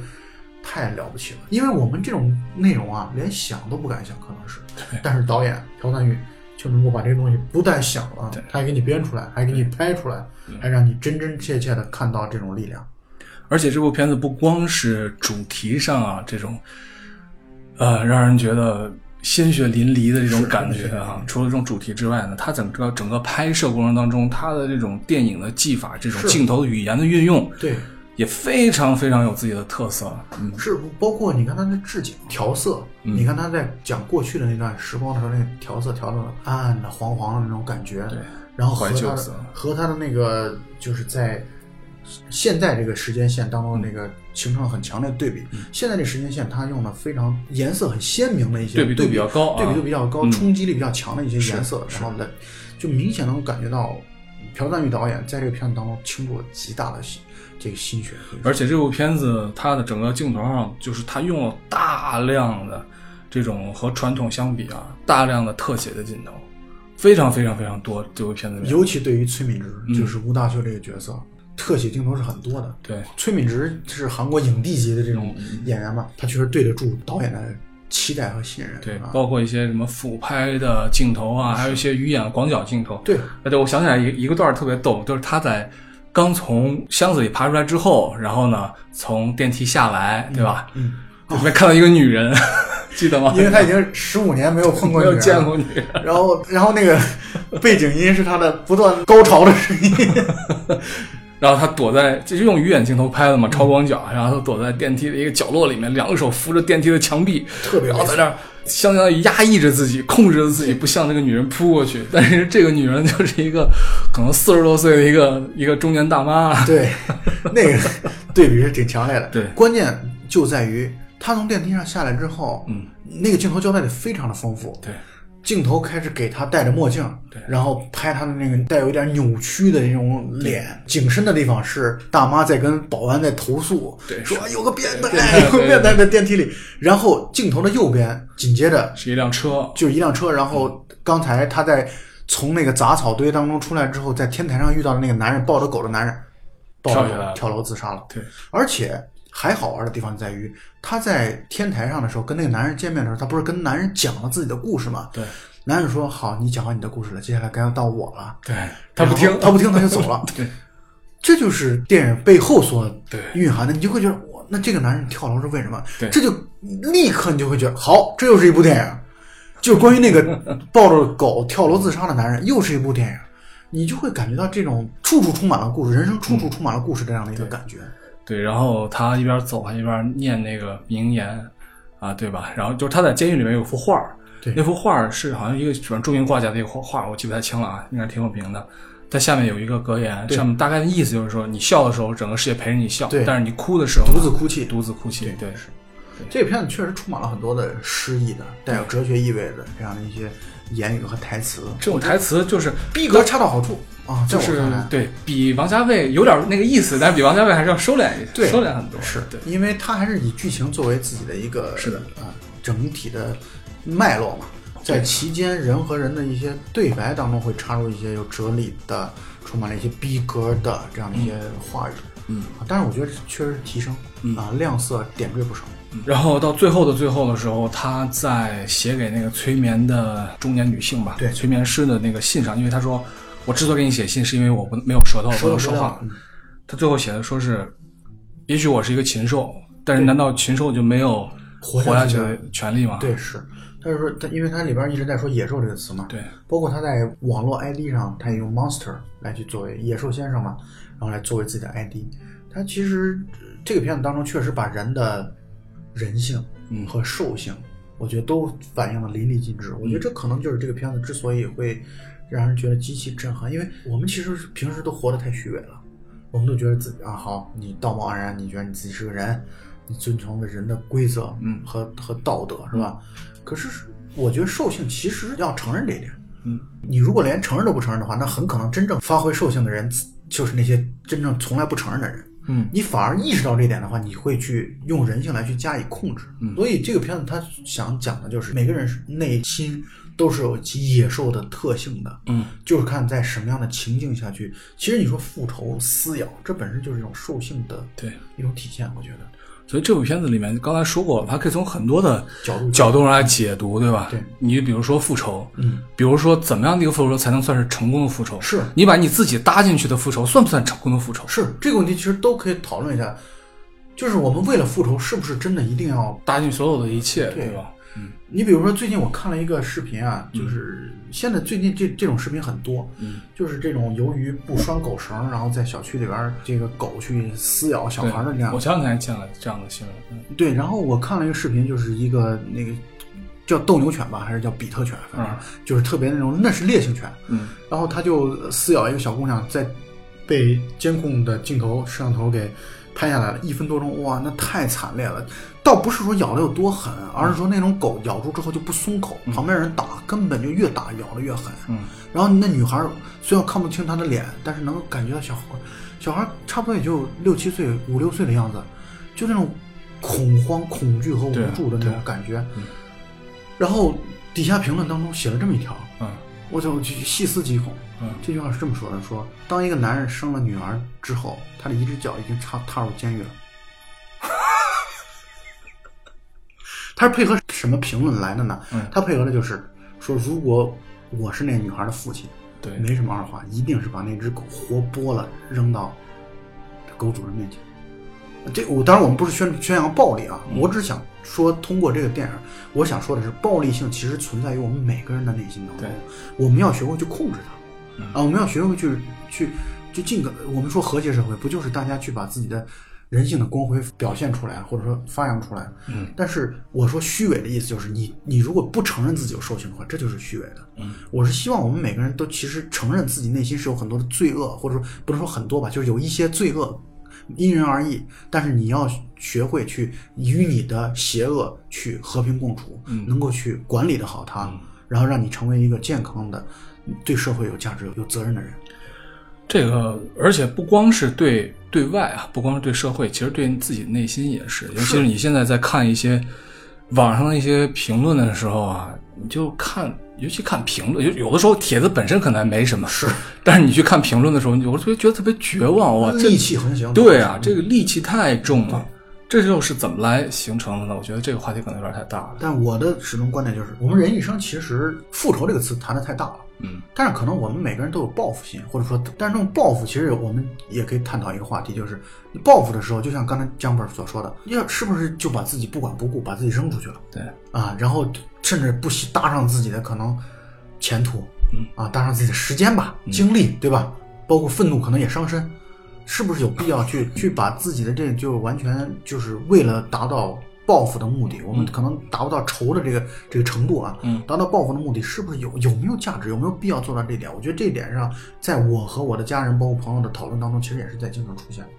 太了不起了，因为我们这种内容啊，连想都不敢想，可能是，但是导演朴赞玉就能够把这个东西不但想了对，他还给你编出来，还给你拍出来，还让你真真切切的看到这种力量。而且这部片子不光是主题上啊这种，呃，让人觉得鲜血淋漓的这种感觉啊，除了这种主题之外呢，它整个整个拍摄过程当中，它的这种电影的技法、这种镜头语言的运用，对，也非常非常有自己的特色。嗯，是包括你看他的置景、调色，嗯你看他在讲过去的那段时光的时候，那个调色调的暗暗的、黄黄的那种感觉，对，然后和他的和他的那个就是在现在这个时间线当中那个形成了很强烈的对比。现在这时间线，它用的非常颜色很鲜明的一些对比度比较高啊对比度比较高，嗯冲击力比较强的一些颜色，是然后来就明显能感觉到朴赞玉导演在这个片子当中倾注了极大的心这个心血。而且这部片子它的整个镜头上，就是它用了大量的这种和传统相比啊，大量的特写的镜头，非常非常非常多。这部片子尤其对于崔敏植，嗯就是吴大秀这个角色，特写镜头是很多的。对崔敏植是韩国影帝级的这种演员嘛，他确实对得住导演的期待和信任。对啊，包括一些什么俯拍的镜头啊，还有一些鱼眼广角镜头。对哎，对，我想起来一一个段特别逗，就是他在刚从箱子里爬出来之后，然后呢从电梯下来，对吧？嗯，里面看到一个女人，记得吗？因为他已经十五年没有碰过没有女人了见过女人。然后，然后那个背景音是他的不断高潮的声音。然后他躲在，就是用鱼眼镜头拍嗯的嘛，超广角，然后他躲在电梯的一个角落里面，两个手扶着电梯的墙壁，特别然后在那儿相当于压抑着自己，控制着自己，不向那个女人扑过去。但是这个女人就是一个可能四十多岁的一个一个中年大妈，对，那个对比是挺强烈的。对关键就在于她从电梯上下来之后，嗯，那个镜头交代的非常的丰富。对，镜头开始给他戴着墨镜，对。然后拍他的那个带有一点扭曲的那种脸，景深的地方是大妈在跟保安在投诉，对。说有个变态，有个变态在电梯里。然后镜头的右边紧接着是一辆车，就是一辆车，然后刚才他在从那个杂草堆当中出来之后，在天台上遇到的那个男人抱着狗的男人，跳下来了。狗跳楼自杀了。对，而且还好玩的地方在于，他在天台上的时候跟那个男人见面的时候，他不是跟男人讲了自己的故事吗？对，男人说：“好，你讲完你的故事了，接下来该要到我了。对，他不听他不听，他就走了。对，这就是电影背后所蕴含的，你就会觉得，哇，那这个男人跳楼是为什么？对这就立刻你就会觉得，好，这又是一部电影，就是关于那个抱着狗跳楼自杀的男人，又是一部电影，你就会感觉到这种处处充满了故事，人生处处充满了故事这样的一个感觉。对，然后他一边走还一边念那个名言，啊，对吧？然后就是他在监狱里面有幅画儿，对那幅画儿是好像一个什么著名画家的一个画画，我记不太清了啊，应该挺有名的。在下面有一个格言，上面大概的意思就是说，你笑的时候，整个世界陪着你笑；对但是你哭的时候，独自哭泣独自哭泣。对，这个片子确实充满了很多的诗意的、带有哲学意味的这样的一些言语和台词，这种台词就是逼格恰到好处啊，就是。对比王家卫有点那个意思，但是比王家卫还是要收敛一对收敛很多。是对，因为他还是以剧情作为自己的一个是的啊、整体的脉络嘛，在其间人和人的一些对白当中会插入一些有哲理的、充满了一些逼格的这样的一些话语。嗯啊，但是我觉得确实是提升，嗯啊，亮色点缀不少。然后到最后的最后的时候，他在写给那个催眠的中年女性吧，对催眠师的那个信上，因为他说，我之所以给你写信，是因为我不没有舌头，不能说话。他最后写的说是，也许我是一个禽兽，但是难道禽兽就没有活活下去的的权利吗？对，是。他就说，他因为他里边一直在说“野兽”这个词嘛，对，包括他在网络 ID 上，他也用 monster 来去作为野兽先生嘛，然后来作为自己的 ID。他其实呃这个片子当中确实把人的人性嗯和兽性，我觉得都反映的淋漓尽致。我觉得这可能就是这个片子之所以会让人觉得极其震撼，因为我们其实是平时都活得太虚伪了，我们都觉得自己啊好，你道貌岸然，你觉得你自己是个人，你遵从了人的规则，嗯和和道德是吧？可是我觉得兽性其实要承认这一点。嗯，你如果连承认都不承认的话，那很可能真正发挥兽性的人就是那些真正从来不承认的人。嗯你反而意识到这一点的话，你会去用人性来去加以控制。嗯所以这个片子他想讲的就是每个人内心都是有其野兽的特性的，嗯，就是看在什么样的情境下去。其实你说复仇、撕咬，这本身就是一种兽性的对。一种体现，我觉得所以这部片子里面，刚才说过了，它可以从很多的角度角度上来解读，对吧？对，你比如说复仇，嗯，比如说怎么样的一个复仇才能算是成功的复仇？是你把你自己搭进去的复仇，算不算成功的复仇？是这个问题，其实都可以讨论一下。就是我们为了复仇，是不是真的一定要搭进所有的一切，对吧？你比如说，最近我看了一个视频啊，就是现在最近这这种视频很多，嗯，就是这种由于不拴狗绳，然后在小区里边这个狗去撕咬小孩的这样我，前两天还见了这样的新闻。嗯对。然后我看了一个视频，就是一个那个叫斗牛犬吧，还是叫比特犬，反正嗯就是特别那种，那是烈性犬。嗯然后他就撕咬一个小姑娘，在被监控的镜头摄像头给拍下来了，一分多钟，哇，那太惨烈了。倒不是说咬的有多狠，而是说那种狗咬住之后就不松口，旁边人打根本就越打咬的越狠。嗯然后那女孩虽然看不清她的脸，但是能够感觉到小孩，小孩差不多也就六七岁、五六岁的样子，就那种恐慌、恐惧和无助的那种感觉。然后底下评论当中写了这么一条，嗯我就就细思极恐。嗯这句话是这么说的：说当一个男人生了女儿之后，他的一只脚已经踏踏入监狱了。他是配合什么评论来的呢？嗯他配合的就是说，如果我是那女孩的父亲，对，没什么二话，一定是把那只狗活剥了扔到狗主人面前。这我当然我们不是宣宣扬暴力啊，嗯我只想说，通过这个电影，我想说的是，暴力性其实存在于我们每个人的内心当中，我们要学会去控制它。嗯啊，我们要学会去去就尽可，我们说和谐社会，不就是大家去把自己的人性的光辉表现出来，或者说发扬出来？嗯，但是我说虚伪的意思就是你你如果不承认自己有兽性的话，这就是虚伪的。嗯，我是希望我们每个人都其实承认自己内心是有很多的罪恶，或者说不能说很多吧，就是有一些罪恶。因人而异，但是你要学会去与你的邪恶去和平共处，嗯能够去管理的好它，嗯然后让你成为一个健康的、对社会有价值、有责任的人。这个，而且不光是对对外啊，不光是对社会，其实对你自己内心也是。尤其是你现在在看一些网上的一些评论的时候啊，你就看，尤其看评论，有有的时候帖子本身可能还没什么，是，但是你去看评论的时候，你有时候觉得特别绝望哇，这戾气横行。对啊，这个戾气太重了。这又是怎么来形成的呢？我觉得这个话题可能有点太大了。但我的始终观点就是，我们人一生其实复仇这个词谈的太大了。嗯，但是可能我们每个人都有报复心，或者说，但是这种报复其实我们也可以探讨一个话题，就是你报复的时候，就像刚才江本所说的，要是不是就把自己不管不顾，把自己扔出去了？对啊，然后甚至不惜搭上自己的可能前途，嗯啊，搭上自己的时间吧、精力，对吧？包括愤怒，可能也伤身。是不是有必要去去把自己的这就完全就是为了达到报复的目的？我们可能达不到仇的这个这个程度啊，嗯达到报复的目的，是不是有有没有价值？有没有必要做到这一点？我觉得这一点上，在我和我的家人包括朋友的讨论当中，其实也是在经常出现的。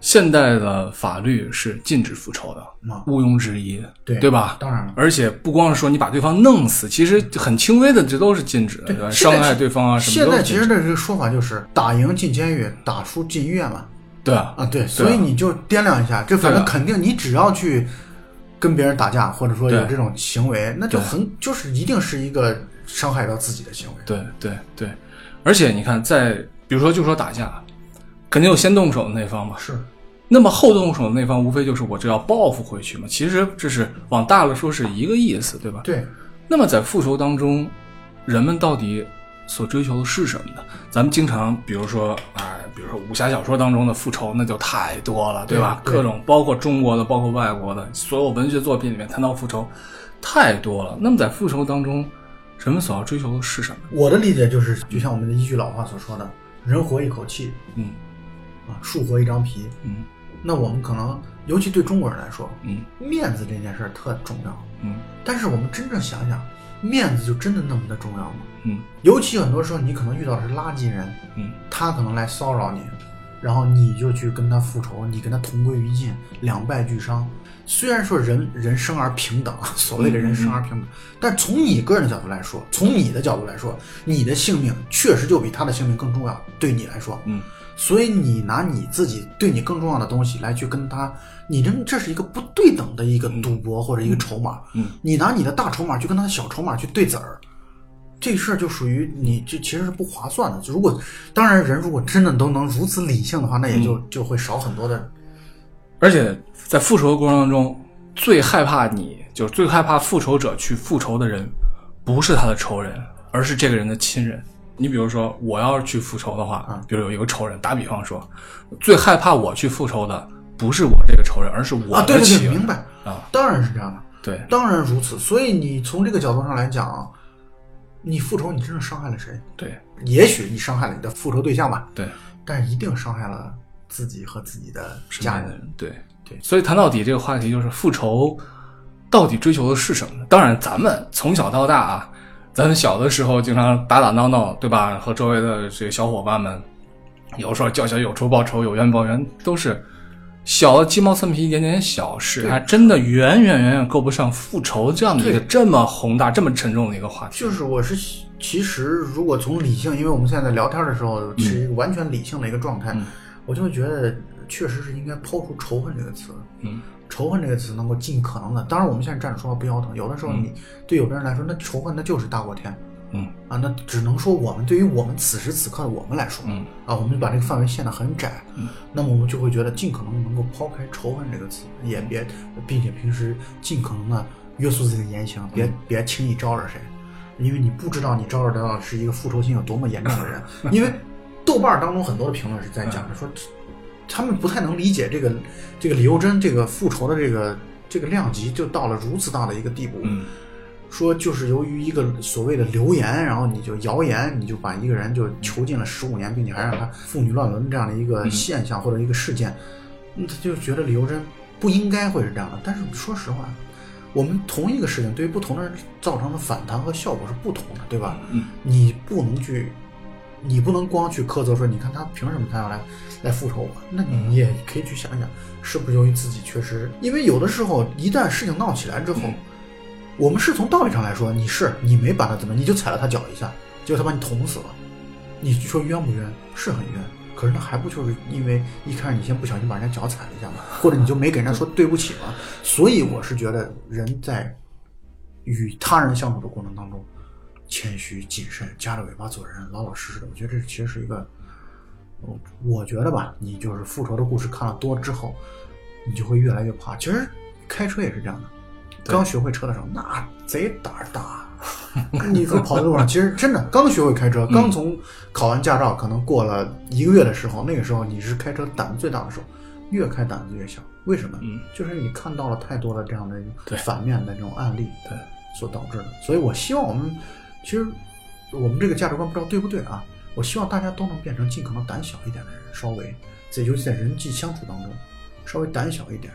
现代的法律是禁止复仇的，啊毋庸置疑，对对吧？当然了，而且不光是说你把对方弄死，其实很轻微的，这都是禁止的，对吧？伤害对方啊什么现在其实的这个说法就是打赢进监狱，打输进医院嘛。对啊，啊，对，所以你就掂量一下，这反正肯定你只要去跟别人打架，或者说有这种行为，那就很就是一定是一个伤害到自己的行为。对对对，而且你看，在比如说就说打架，肯定有先动手的那方嘛，是，那么后动手的那方无非就是我这要报复回去嘛，其实这是往大了说是一个意思，对吧？对，那么在复仇当中，人们到底所追求的是什么呢？咱们经常比如说，哎，比如说武侠小说当中的复仇，那就太多了，对吧？对各种包括中国的，包括外国的，所有文学作品里面谈到复仇，太多了。那么在复仇当中，人们所要追求的是什么？我的理解就是，就像我们的一句老话所说的“人活一口气，嗯啊，树活一张皮嗯”。那我们可能，尤其对中国人来说，嗯面子这件事儿特重要。嗯但是我们真正想想，面子就真的那么的重要吗？嗯。尤其很多时候，你可能遇到的是垃圾人，嗯。他可能来骚扰你，然后你就去跟他复仇，你跟他同归于尽，两败俱伤。虽然说人人生而平等，所谓的人生而平等，但从你个人的角度来说，从你的角度来说，你的性命确实就比他的性命更重要，对你来说。嗯。所以你拿你自己对你更重要的东西来去跟他，你这这是一个不对等的一个赌博或者一个筹码。嗯。你拿你的大筹码去跟他的小筹码去对子儿，这事儿就属于你这其实是不划算的。如果当然人如果真的都能如此理性的话，那也就、就会少很多的。而且在复仇的过程当中，最害怕你就是最害怕复仇者去复仇的人，不是他的仇人，而是这个人的亲人。你比如说，我要是去复仇的话，啊比如有一个仇人，打比方说，最害怕我去复仇的不是我这个仇人，而是我啊，对对对，的亲人。明白啊，当然是这样的，对当然如此。所以你从这个角度上来讲，你复仇，你真正伤害了谁？对也许你伤害了你的复仇对象吧，对，但是一定伤害了自己和自己的家人。对对所以谈到底，这个话题就是复仇到底追求的是什么？当然，咱们从小到大啊，咱们小的时候经常打打闹闹，对吧？和周围的这个小伙伴们，有时候叫嚣有仇报仇，有冤报冤，都是小的鸡毛蒜皮一点点小事，对还真的远远远远够不上复仇这样的一个这么宏大、这么沉重的一个话题。就是我是其实如果从理性，因为我们现在在聊天的时候是一个完全理性的一个状态，嗯我就会觉得确实是应该抛出仇恨这个词。嗯仇恨这个词能够尽可能的，当然我们现在站着说话不腰疼，有的时候你、对有的人来说，那仇恨那就是大过天嗯。啊，那只能说我们对于我们此时此刻的我们来说，嗯。啊，我们把这个范围限得很窄，嗯。那么我们就会觉得尽可能能够抛开仇恨这个词，也别，并且平时尽可能的约束自己的言行，别、别轻易招惹谁，因为你不知道你招惹到的是一个复仇心有多么严重的人，因为豆瓣儿当中很多的评论是在讲着说，他们不太能理解这个这个李幼珍这个复仇的这个这个量级就到了如此大的一个地步，嗯说就是由于一个所谓的流言，然后你就谣言，你就把一个人就囚禁了十五年，并且还让他妇女乱伦这样的一个现象或者一个事件，嗯他就觉得李幼珍不应该会是这样的。但是说实话，我们同一个事情对于不同的人造成的反弹和效果是不同的，对吧？嗯你不能去，你不能光去苛责说，你看他凭什么他要来来复仇我？那你也可以去想想，是不是由于自己确实，因为有的时候一旦事情闹起来之后，我们是从道理上来说，你是你没把他怎么，你就踩了他脚一下，结果他把你捅死了，你说冤不冤？是很冤。可是他还不就是因为一开始你先不小心把人家脚踩了一下嘛，或者你就没给人家说对不起嘛？所以我是觉得人在与他人相处的过程当中，谦虚谨慎，夹着尾巴做人，老老实实的。我觉得这其实是一个，我我觉得吧，你就是复仇的故事看了多之后，你就会越来越怕。其实开车也是这样的，刚学会车的时候，那贼胆儿大。你说跑在路上，其实真的刚学会开车，刚从考完驾照，可能过了一个月的时候，那个时候你是开车胆子最大的时候，越开胆子越小。为什么？嗯，就是你看到了太多的这样的反面的这种案例，对，所导致的。所以我希望我们，其实我们这个价值观不知道对不对啊？我希望大家都能变成尽可能胆小一点的人，稍微在尤其在人际相处当中，稍微胆小一点。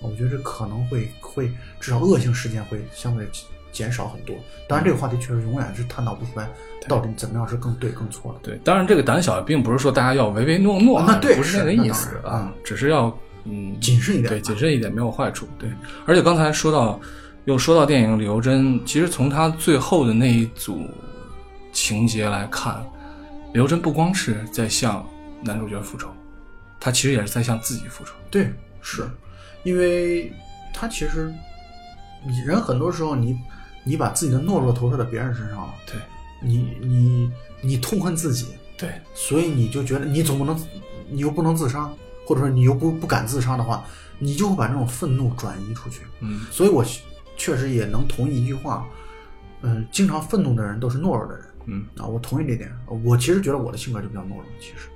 我觉得这可能会会至少恶性事件会相对减少很多。当然，这个话题确实永远是探讨不出来到底怎么样是更对更错的。对，当然这个胆小并不是说大家要唯唯诺诺啊，那对不是那个意思啊，只是要嗯谨慎一点对，谨慎一点没有坏处。对，而且刚才说到，又说到电影李由珍，其实从他最后的那一组情节来看，李由珍不光是在向男主角复仇，他其实也是在向自己复仇。对，是因为他其实你人很多时候你你把自己的懦弱投射到别人身上了，对你你你痛恨自己，对，所以你就觉得你总不能，你又不能自杀，或者说你又不不敢自杀的话，你就会把这种愤怒转移出去。嗯，所以我确实也能同意一句话，嗯、经常愤怒的人都是懦弱的人。嗯，啊，我同意这点。我其实觉得我的性格就比较懦弱，其实，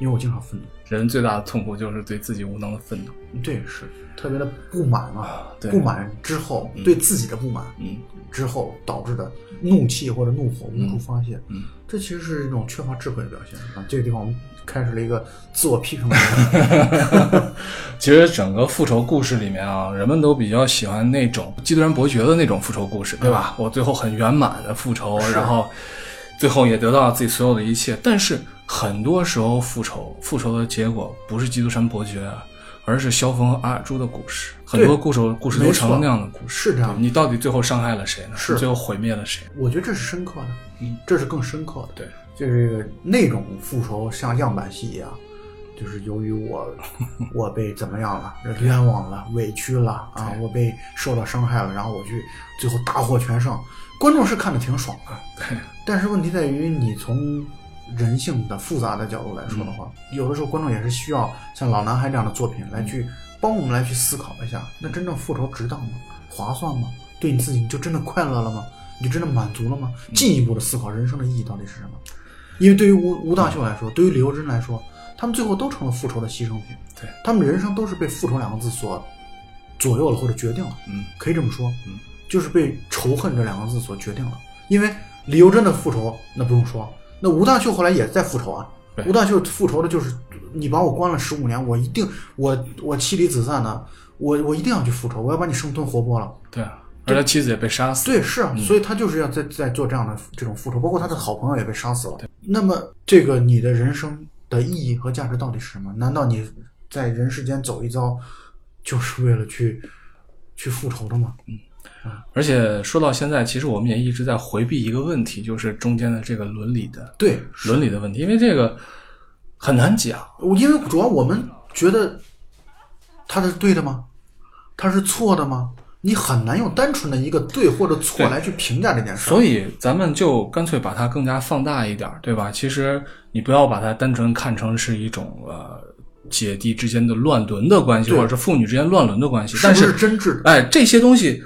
因为我经常愤怒。人最大的痛苦就是对自己无能的愤怒。对，是特别的不满啊，对不满之后、对自己的不满，嗯之后导致的怒气或者怒火无处发泄，嗯，这其实是一种缺乏智慧的表现啊。这个地方我们开始了一个自我批评的过程。其实整个复仇故事里面啊，人们都比较喜欢那种激突然伯爵的那种复仇故事，对吧？我最后很圆满的复仇，然后最后也得到了自己所有的一切。但是很多时候复仇，复仇的结果不是基督山伯爵啊，而是萧峰和阿尔朱的故事。很多故事故事都成了那样的故事。是这样对你到底最后伤害了谁呢？是最后毁灭了谁？我觉得这是深刻的，嗯，这是更深刻的。对，就是那种复仇像样板戏一样，就是由于我 我被怎么样了，冤枉了，委屈了啊，我被受到伤害了，然后我去最后大获全胜，观众是看的挺爽的。对，但是问题在于，你从人性的复杂的角度来说的话，有的时候观众也是需要像老男孩这样的作品来去帮我们来去思考一下，那真正复仇值当吗？划算吗？对你自己，你就真的快乐了吗？你就真的满足了吗？进一步的思考人生的意义到底是什么？因为对于吴吴大秀来说，对于李幼珍来说，他们最后都成了复仇的牺牲品。对，他们人生都是被复仇两个字所左右了或者决定了。嗯，可以这么说，嗯，就是被仇恨这两个字所决定了。因为李由珍的复仇，那不用说，那吴大秀后来也在复仇啊。吴大秀复仇的就是你把我关了十五年，我一定我我妻离子散的，我我一定要去复仇，我要把你生吞活剥了。对啊，而他妻子也被杀死。对，是啊，嗯所以他就是要在在做这样的这种复仇，包括他的好朋友也被杀死了。那么，这个你的人生的意义和价值到底是什么？难道你在人世间走一遭，就是为了去去复仇的吗？而且说到现在，其实我们也一直在回避一个问题，就是中间的这个伦理的对，伦理的问题，因为这个很难讲。我因为主要我们觉得他是对的吗？他是错的吗？你很难用单纯的一个对或者错来去评价这件事。所以咱们就干脆把它更加放大一点儿，对吧？其实你不要把它单纯看成是一种呃姐弟之间的乱伦的关系，或者是父女之间乱伦的关系。但是是真挚？哎，这些东西，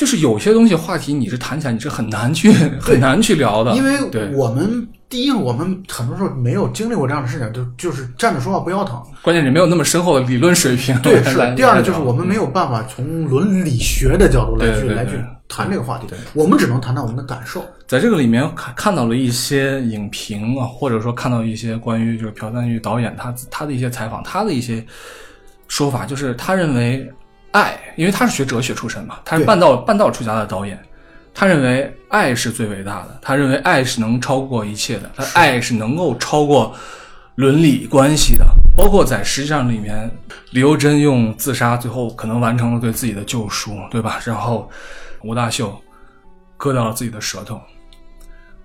就是有些东西话题你是谈起来你是很难去很难去聊的，因为，我们第一，我们很多时候没有经历过这样的事情，就就是站着说话不腰疼。关键你没有那么深厚的理论水平。对，是来第二呢，就是我们没有办法从伦理学的角度来去来去谈这个话题，我们只能谈谈我们的感受。在这个里面看看到了一些影评啊，或者说看到一些关于就是朴赞玉导演他他的一些采访，他的一些说法，就是他认为爱，因为他是学哲学出身嘛，他是半道半道出家的导演，他认为爱是最伟大的，他认为爱是能超过一切的，他爱是能够超过伦理关系的。包括在实际上里面，李幼珍用自杀最后可能完成了对自己的救赎，对吧？然后吴大秀割掉了自己的舌头，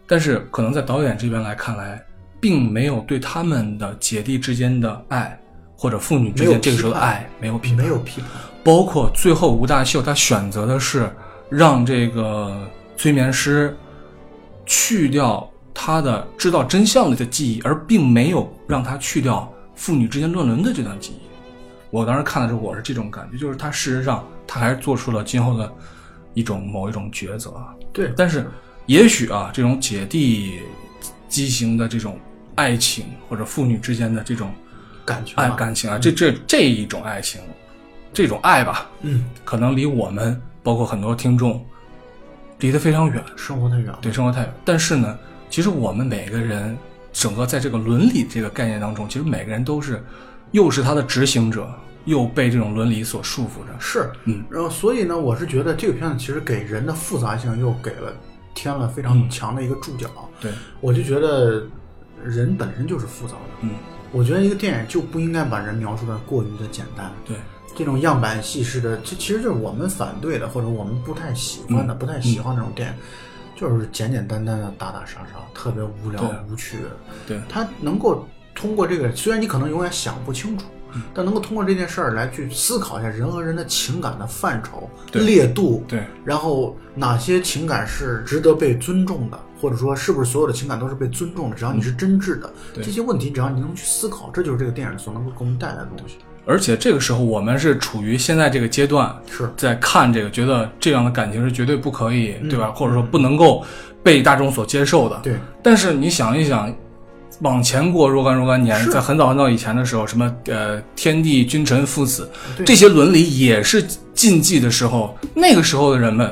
但是可能在导演这边来看来，并没有对他们的姐弟之间的爱或者父女之间这个时候的爱没有批判，没有批判，包括最后吴大秀他选择的是让这个催眠师去掉他的知道真相的记忆，而并没有让他去掉父女之间乱伦的这段记忆。我当时看的时候，我是这种感觉，就是他事实上他还是做出了今后的一种某一种抉择。对，但是也许啊，这种姐弟畸形的这种爱情，或者父女之间的这种爱感情嘛感情啊，这这这一种爱情，这种爱吧，嗯，可能离我们包括很多听众离得非常远，生活太远了，对生活太远。但是呢，其实我们每个人整个在这个伦理这个概念当中，其实每个人都是又是他的执行者，又被这种伦理所束缚着。是，嗯，然后所以呢，我是觉得这个片子其实给人的复杂性又给了添了非嗯。常强的一个注脚，对，我就觉得人本身就是复杂的，嗯，我觉得一个电影就不应该把人描述的过于的简单，对，这种样板戏式的，这其实就是我们反对的，或者我们不太喜欢的、嗯不太喜欢那种电影，就是简简单单的打打杀杀，特别无聊无趣。对他能够通过这个，虽然你可能永远想不清楚，嗯但能够通过这件事儿来去思考一下人和人的情感的范畴、对烈度，对，然后哪些情感是值得被尊重的，或者说是不是所有的情感都是被尊重的？只要你是真挚的，这些问题只要你能去思考，这就是这个电影所能够给我们带来的东西。而且这个时候我们是处于现在这个阶段，是。在看这个，觉得这样的感情是绝对不可以，嗯。对吧？或者说不能够被大众所接受的。对，但是你想一想，往前过若干若干年，在很早很早以前的时候，什么呃天地君臣父子对。这些伦理也是禁忌的时候，那个时候的人们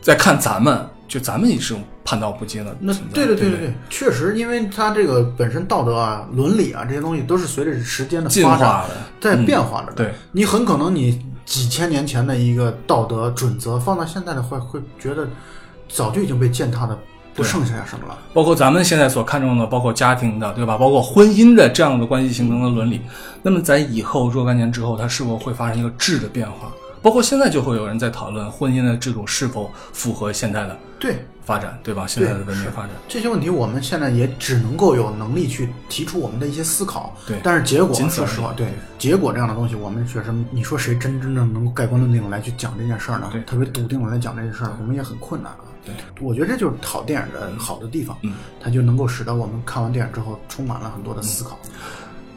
在看咱们，就咱们也是叛道不接的那。对对对对对，确实，因为它这个本身道德啊、伦理啊这些东西都是随着时间的进化的，在嗯变化的。对，你很可能你几千年前的一个道德准则放到现在的话会觉得早就已经被践踏的不剩下什么了。包括咱们现在所看重的，包括家庭的，对吧？包括婚姻的这样的关系形成的伦理，那么在以后若干年之后，它是否会发生一个质的变化？包括现在就会有人在讨论婚姻的制度是否符合现在的对发展，对吧？现在的文明发展，这些问题，我们现在也只能够有能力去提出我们的一些思考。对但是结果，说实话，对结果这样的东西，我们确实，你说谁真真正能够盖棺论定来去讲这件事儿呢对？特别笃定的来讲这件事儿，我们也很困难啊。对，我觉得这就是好电影的好的地方，嗯，它就能够使得我们看完电影之后充满了很多的思考。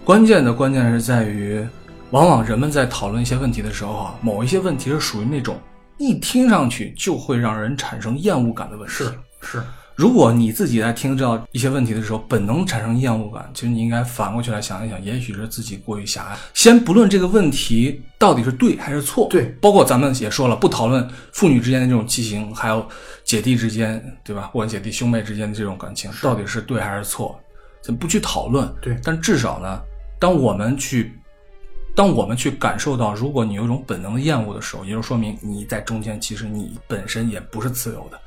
关键的关键是在于，往往人们在讨论一些问题的时候啊，某一些问题是属于那种一听上去就会让人产生厌恶感的问题。是是，如果你自己在听到一些问题的时候，本能产生厌恶感，其实你应该反过去来想一想，也许是自己过于狭隘。先不论这个问题到底是对还是错，对，包括咱们也说了，不讨论父女之间的这种畸形，还有姐弟之间，对吧？不管姐弟兄妹之间的这种感情，到底是对还是错，咱不去讨论。对但至少呢，当我们去。当我们去感受到，如果你有一种本能的厌恶的时候，也就说明你在中间，其实你本身也不是自由的。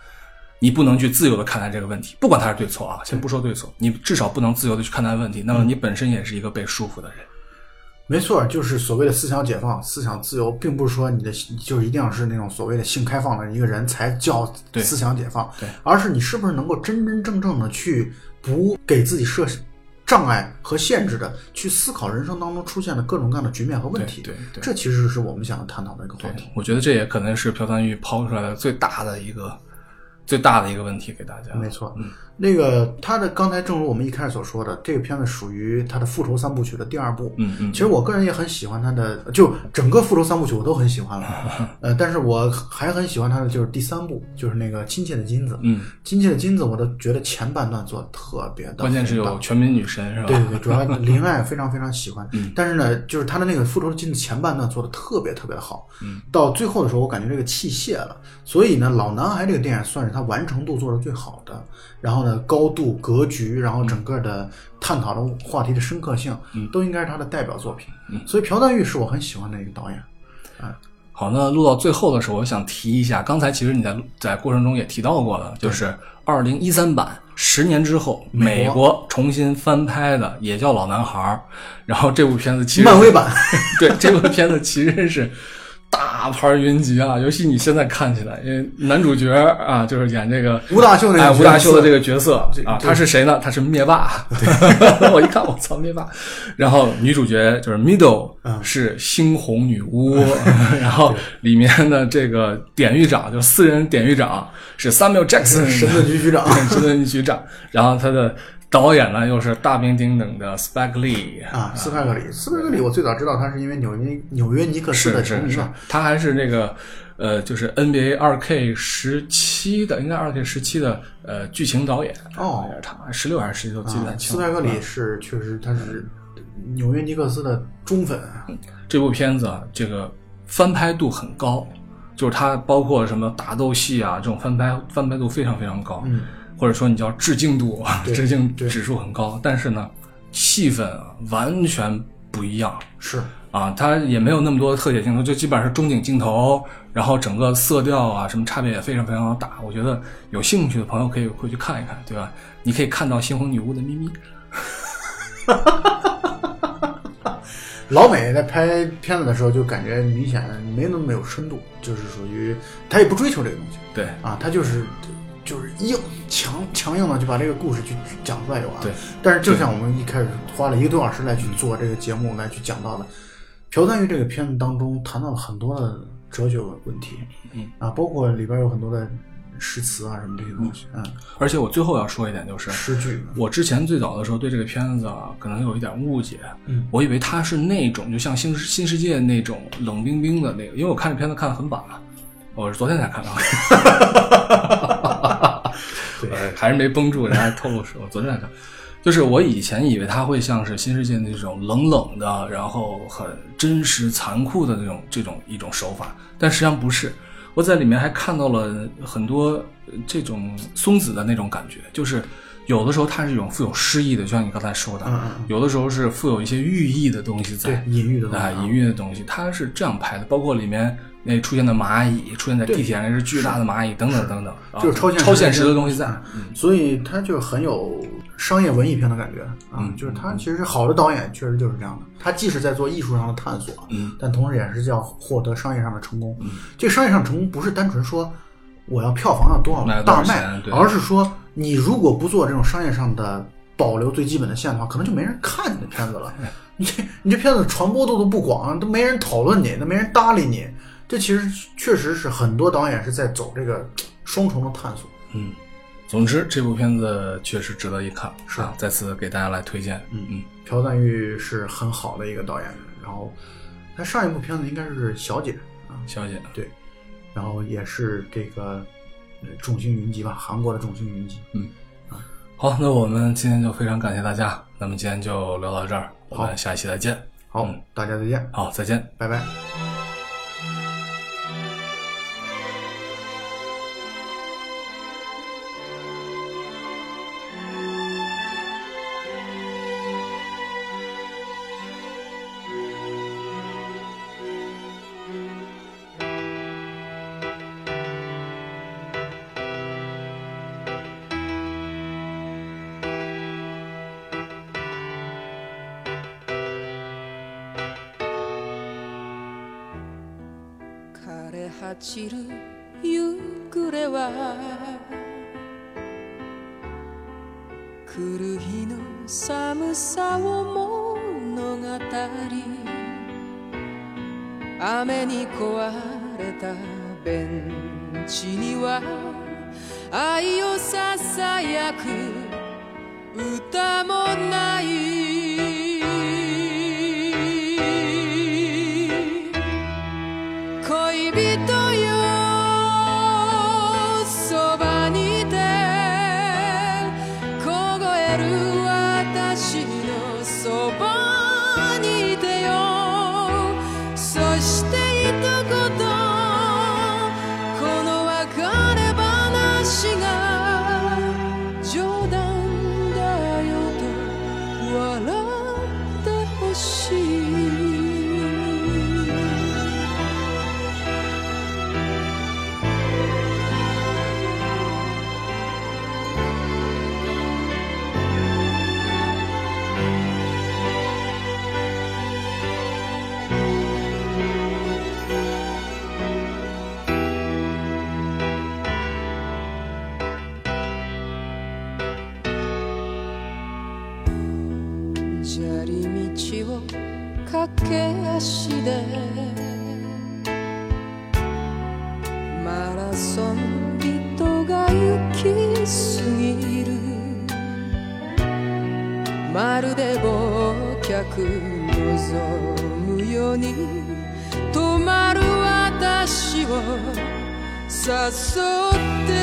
你不能去自由的看待这个问题，不管它是对错啊，先不说对错，你至少不能自由的去看待问题。那么你本身也是一个被束缚的人。没错，就是所谓的思想解放、思想自由，并不是说你的就是一定要是那种所谓的性开放的一个人才叫思想解放，对而是你是不是能够真真正正的去不给自己设障碍和限制的去思考人生当中出现的各种各样的局面和问题。对这其实是我们想要探讨的一个话题。，我觉得这也可能是朴赞玉抛出来的最大的一个最大的一个问题给大家。没错，嗯，那个他的刚才正如我们一开始所说的，这个片子属于他的复仇三部曲的第二部。嗯嗯，其实我个人也很喜欢他的，就整个复仇三部曲我都很喜欢了，呃，但是我还很喜欢他的就是第三部，就是那个亲切的金子。嗯，亲切的金子，我都觉得前半段做的特别的，关键是有全民女神是吧？对对对，主要林爱非常非常喜欢，嗯但是呢，就是他的那个复仇的金子前半段做的特别特别的好，嗯，到最后的时候，我感觉这个气泄了，所以呢，老男孩这个电影算是他完成度做的最好的，然后呢，高度、格局，然后整个的探讨的话题的深刻性，嗯。都应该是他的代表作品，嗯。所以朴赞玉是我很喜欢的一个导演，好，那录到最后的时候，我想提一下，刚才其实你在在过程中也提到过了，就是二零一三版十年之后，美国美国重新翻拍的，也叫《老男孩儿》。然后这部片子其实漫威版，对这部片子其实是大牌云集啊，尤其你现在看起来，因为男主角啊，就是演这个吴大秀那个哎，吴大秀的这个个角色啊，他是谁呢？他是灭霸。我一看，我操，灭霸。然后女主角就是 Middle，嗯是猩红女巫。然后里面的这个典狱长，就是私人典狱长是 Samuel Jackson，神盾局局长，神盾局局长。然后他的导演呢，又是大名鼎鼎的 Spike Lee 啊，斯派克里，斯派克里，我最早知道他是因为纽约纽约尼克斯的球迷嘛，，他还是那个呃，就是 NBA 二 K 十七的，应该二 K 十七的呃剧情导演。哦。他十六还是十七都记不清斯派克了。里是确实他是纽约尼克斯的忠粉，这部片子啊，这个翻拍度很高，就是它包括什么打斗戏啊，这种翻拍翻拍度非常非常高，嗯，或者说你叫致敬度，对致敬指数很高，但是呢，气氛啊完全不一样。是啊，它也没有那么多的特写镜头，就基本上是中景镜头，然后整个色调啊什么差别也非常非常的大。我觉得有兴趣的朋友可以回去看一看，对吧？你可以看到猩红女巫的咪咪。老美在拍片子的时候就感觉明显没那么有深度，就是属于他也不追求这个东西对啊，他就是就是硬强强硬的就把这个故事去讲出来就完了。对，但是就像我们一开始花了一个多小时来去做这个节目来去讲到的，朴赞玉这个片子当中谈到了很多的哲学问题，嗯。啊，包括里边有很多的诗词啊什么这些东西，嗯，而且我最后要说一点就是，诗句，我之前最早的时候对这个片子啊，可能有一点误解，嗯，我以为它是那种就像新世新世界那种冷冰冰的那个，因为我看这片子看的很晚，我是昨天才看到的，对呃还是没绷住，人家透露说，我昨天才看。就是我以前以为它会像是新世界那种冷冷的，然后很真实残酷的那种这种一种手法，但实际上不是。我在里面还看到了很多呃这种松子的那种感觉，就是有的时候它是一种富有诗意的，就像你刚才说的，嗯嗯嗯有的时候是富有一些寓意的东西在对，隐喻的东西啊，隐喻的东西，它是这样拍的，包括里面那出现的蚂蚁，出现在地铁上那只巨大的蚂蚁，等等等等，啊就是超现实超现实的东西在。嗯所以它就很有商业文艺片的感觉啊，嗯就是它其实好的导演确实就是这样的，他既是在做艺术上的探索，嗯，但同时也是要获得商业上的成功。这商业上成功不是单纯说我要票房要多少大卖而是说你如果不做这种商业上的保留最基本的线的话，可能就没人看你的片子了。你这你这片子传播度都不广，都没人讨论你，都没人搭理你。这其实确实是很多导演是在走这个双重的探索。嗯，总之这部片子确实值得一看，是啊，再次给大家来推荐。嗯嗯，朴赞玉是很好的一个导演，然后他上一部片子应该是《小姐》啊，小姐，对，然后也是这个呃众星云集吧，韩国的众星云集。嗯好，那我们今天就非常感谢大家，那么今天就聊到这儿，我好们下一期再见。好，嗯大家再见，好，再见。拜拜。道を駆け足でマラソン人が行き過ぎる。まるで忘却望むように止まる私を誘って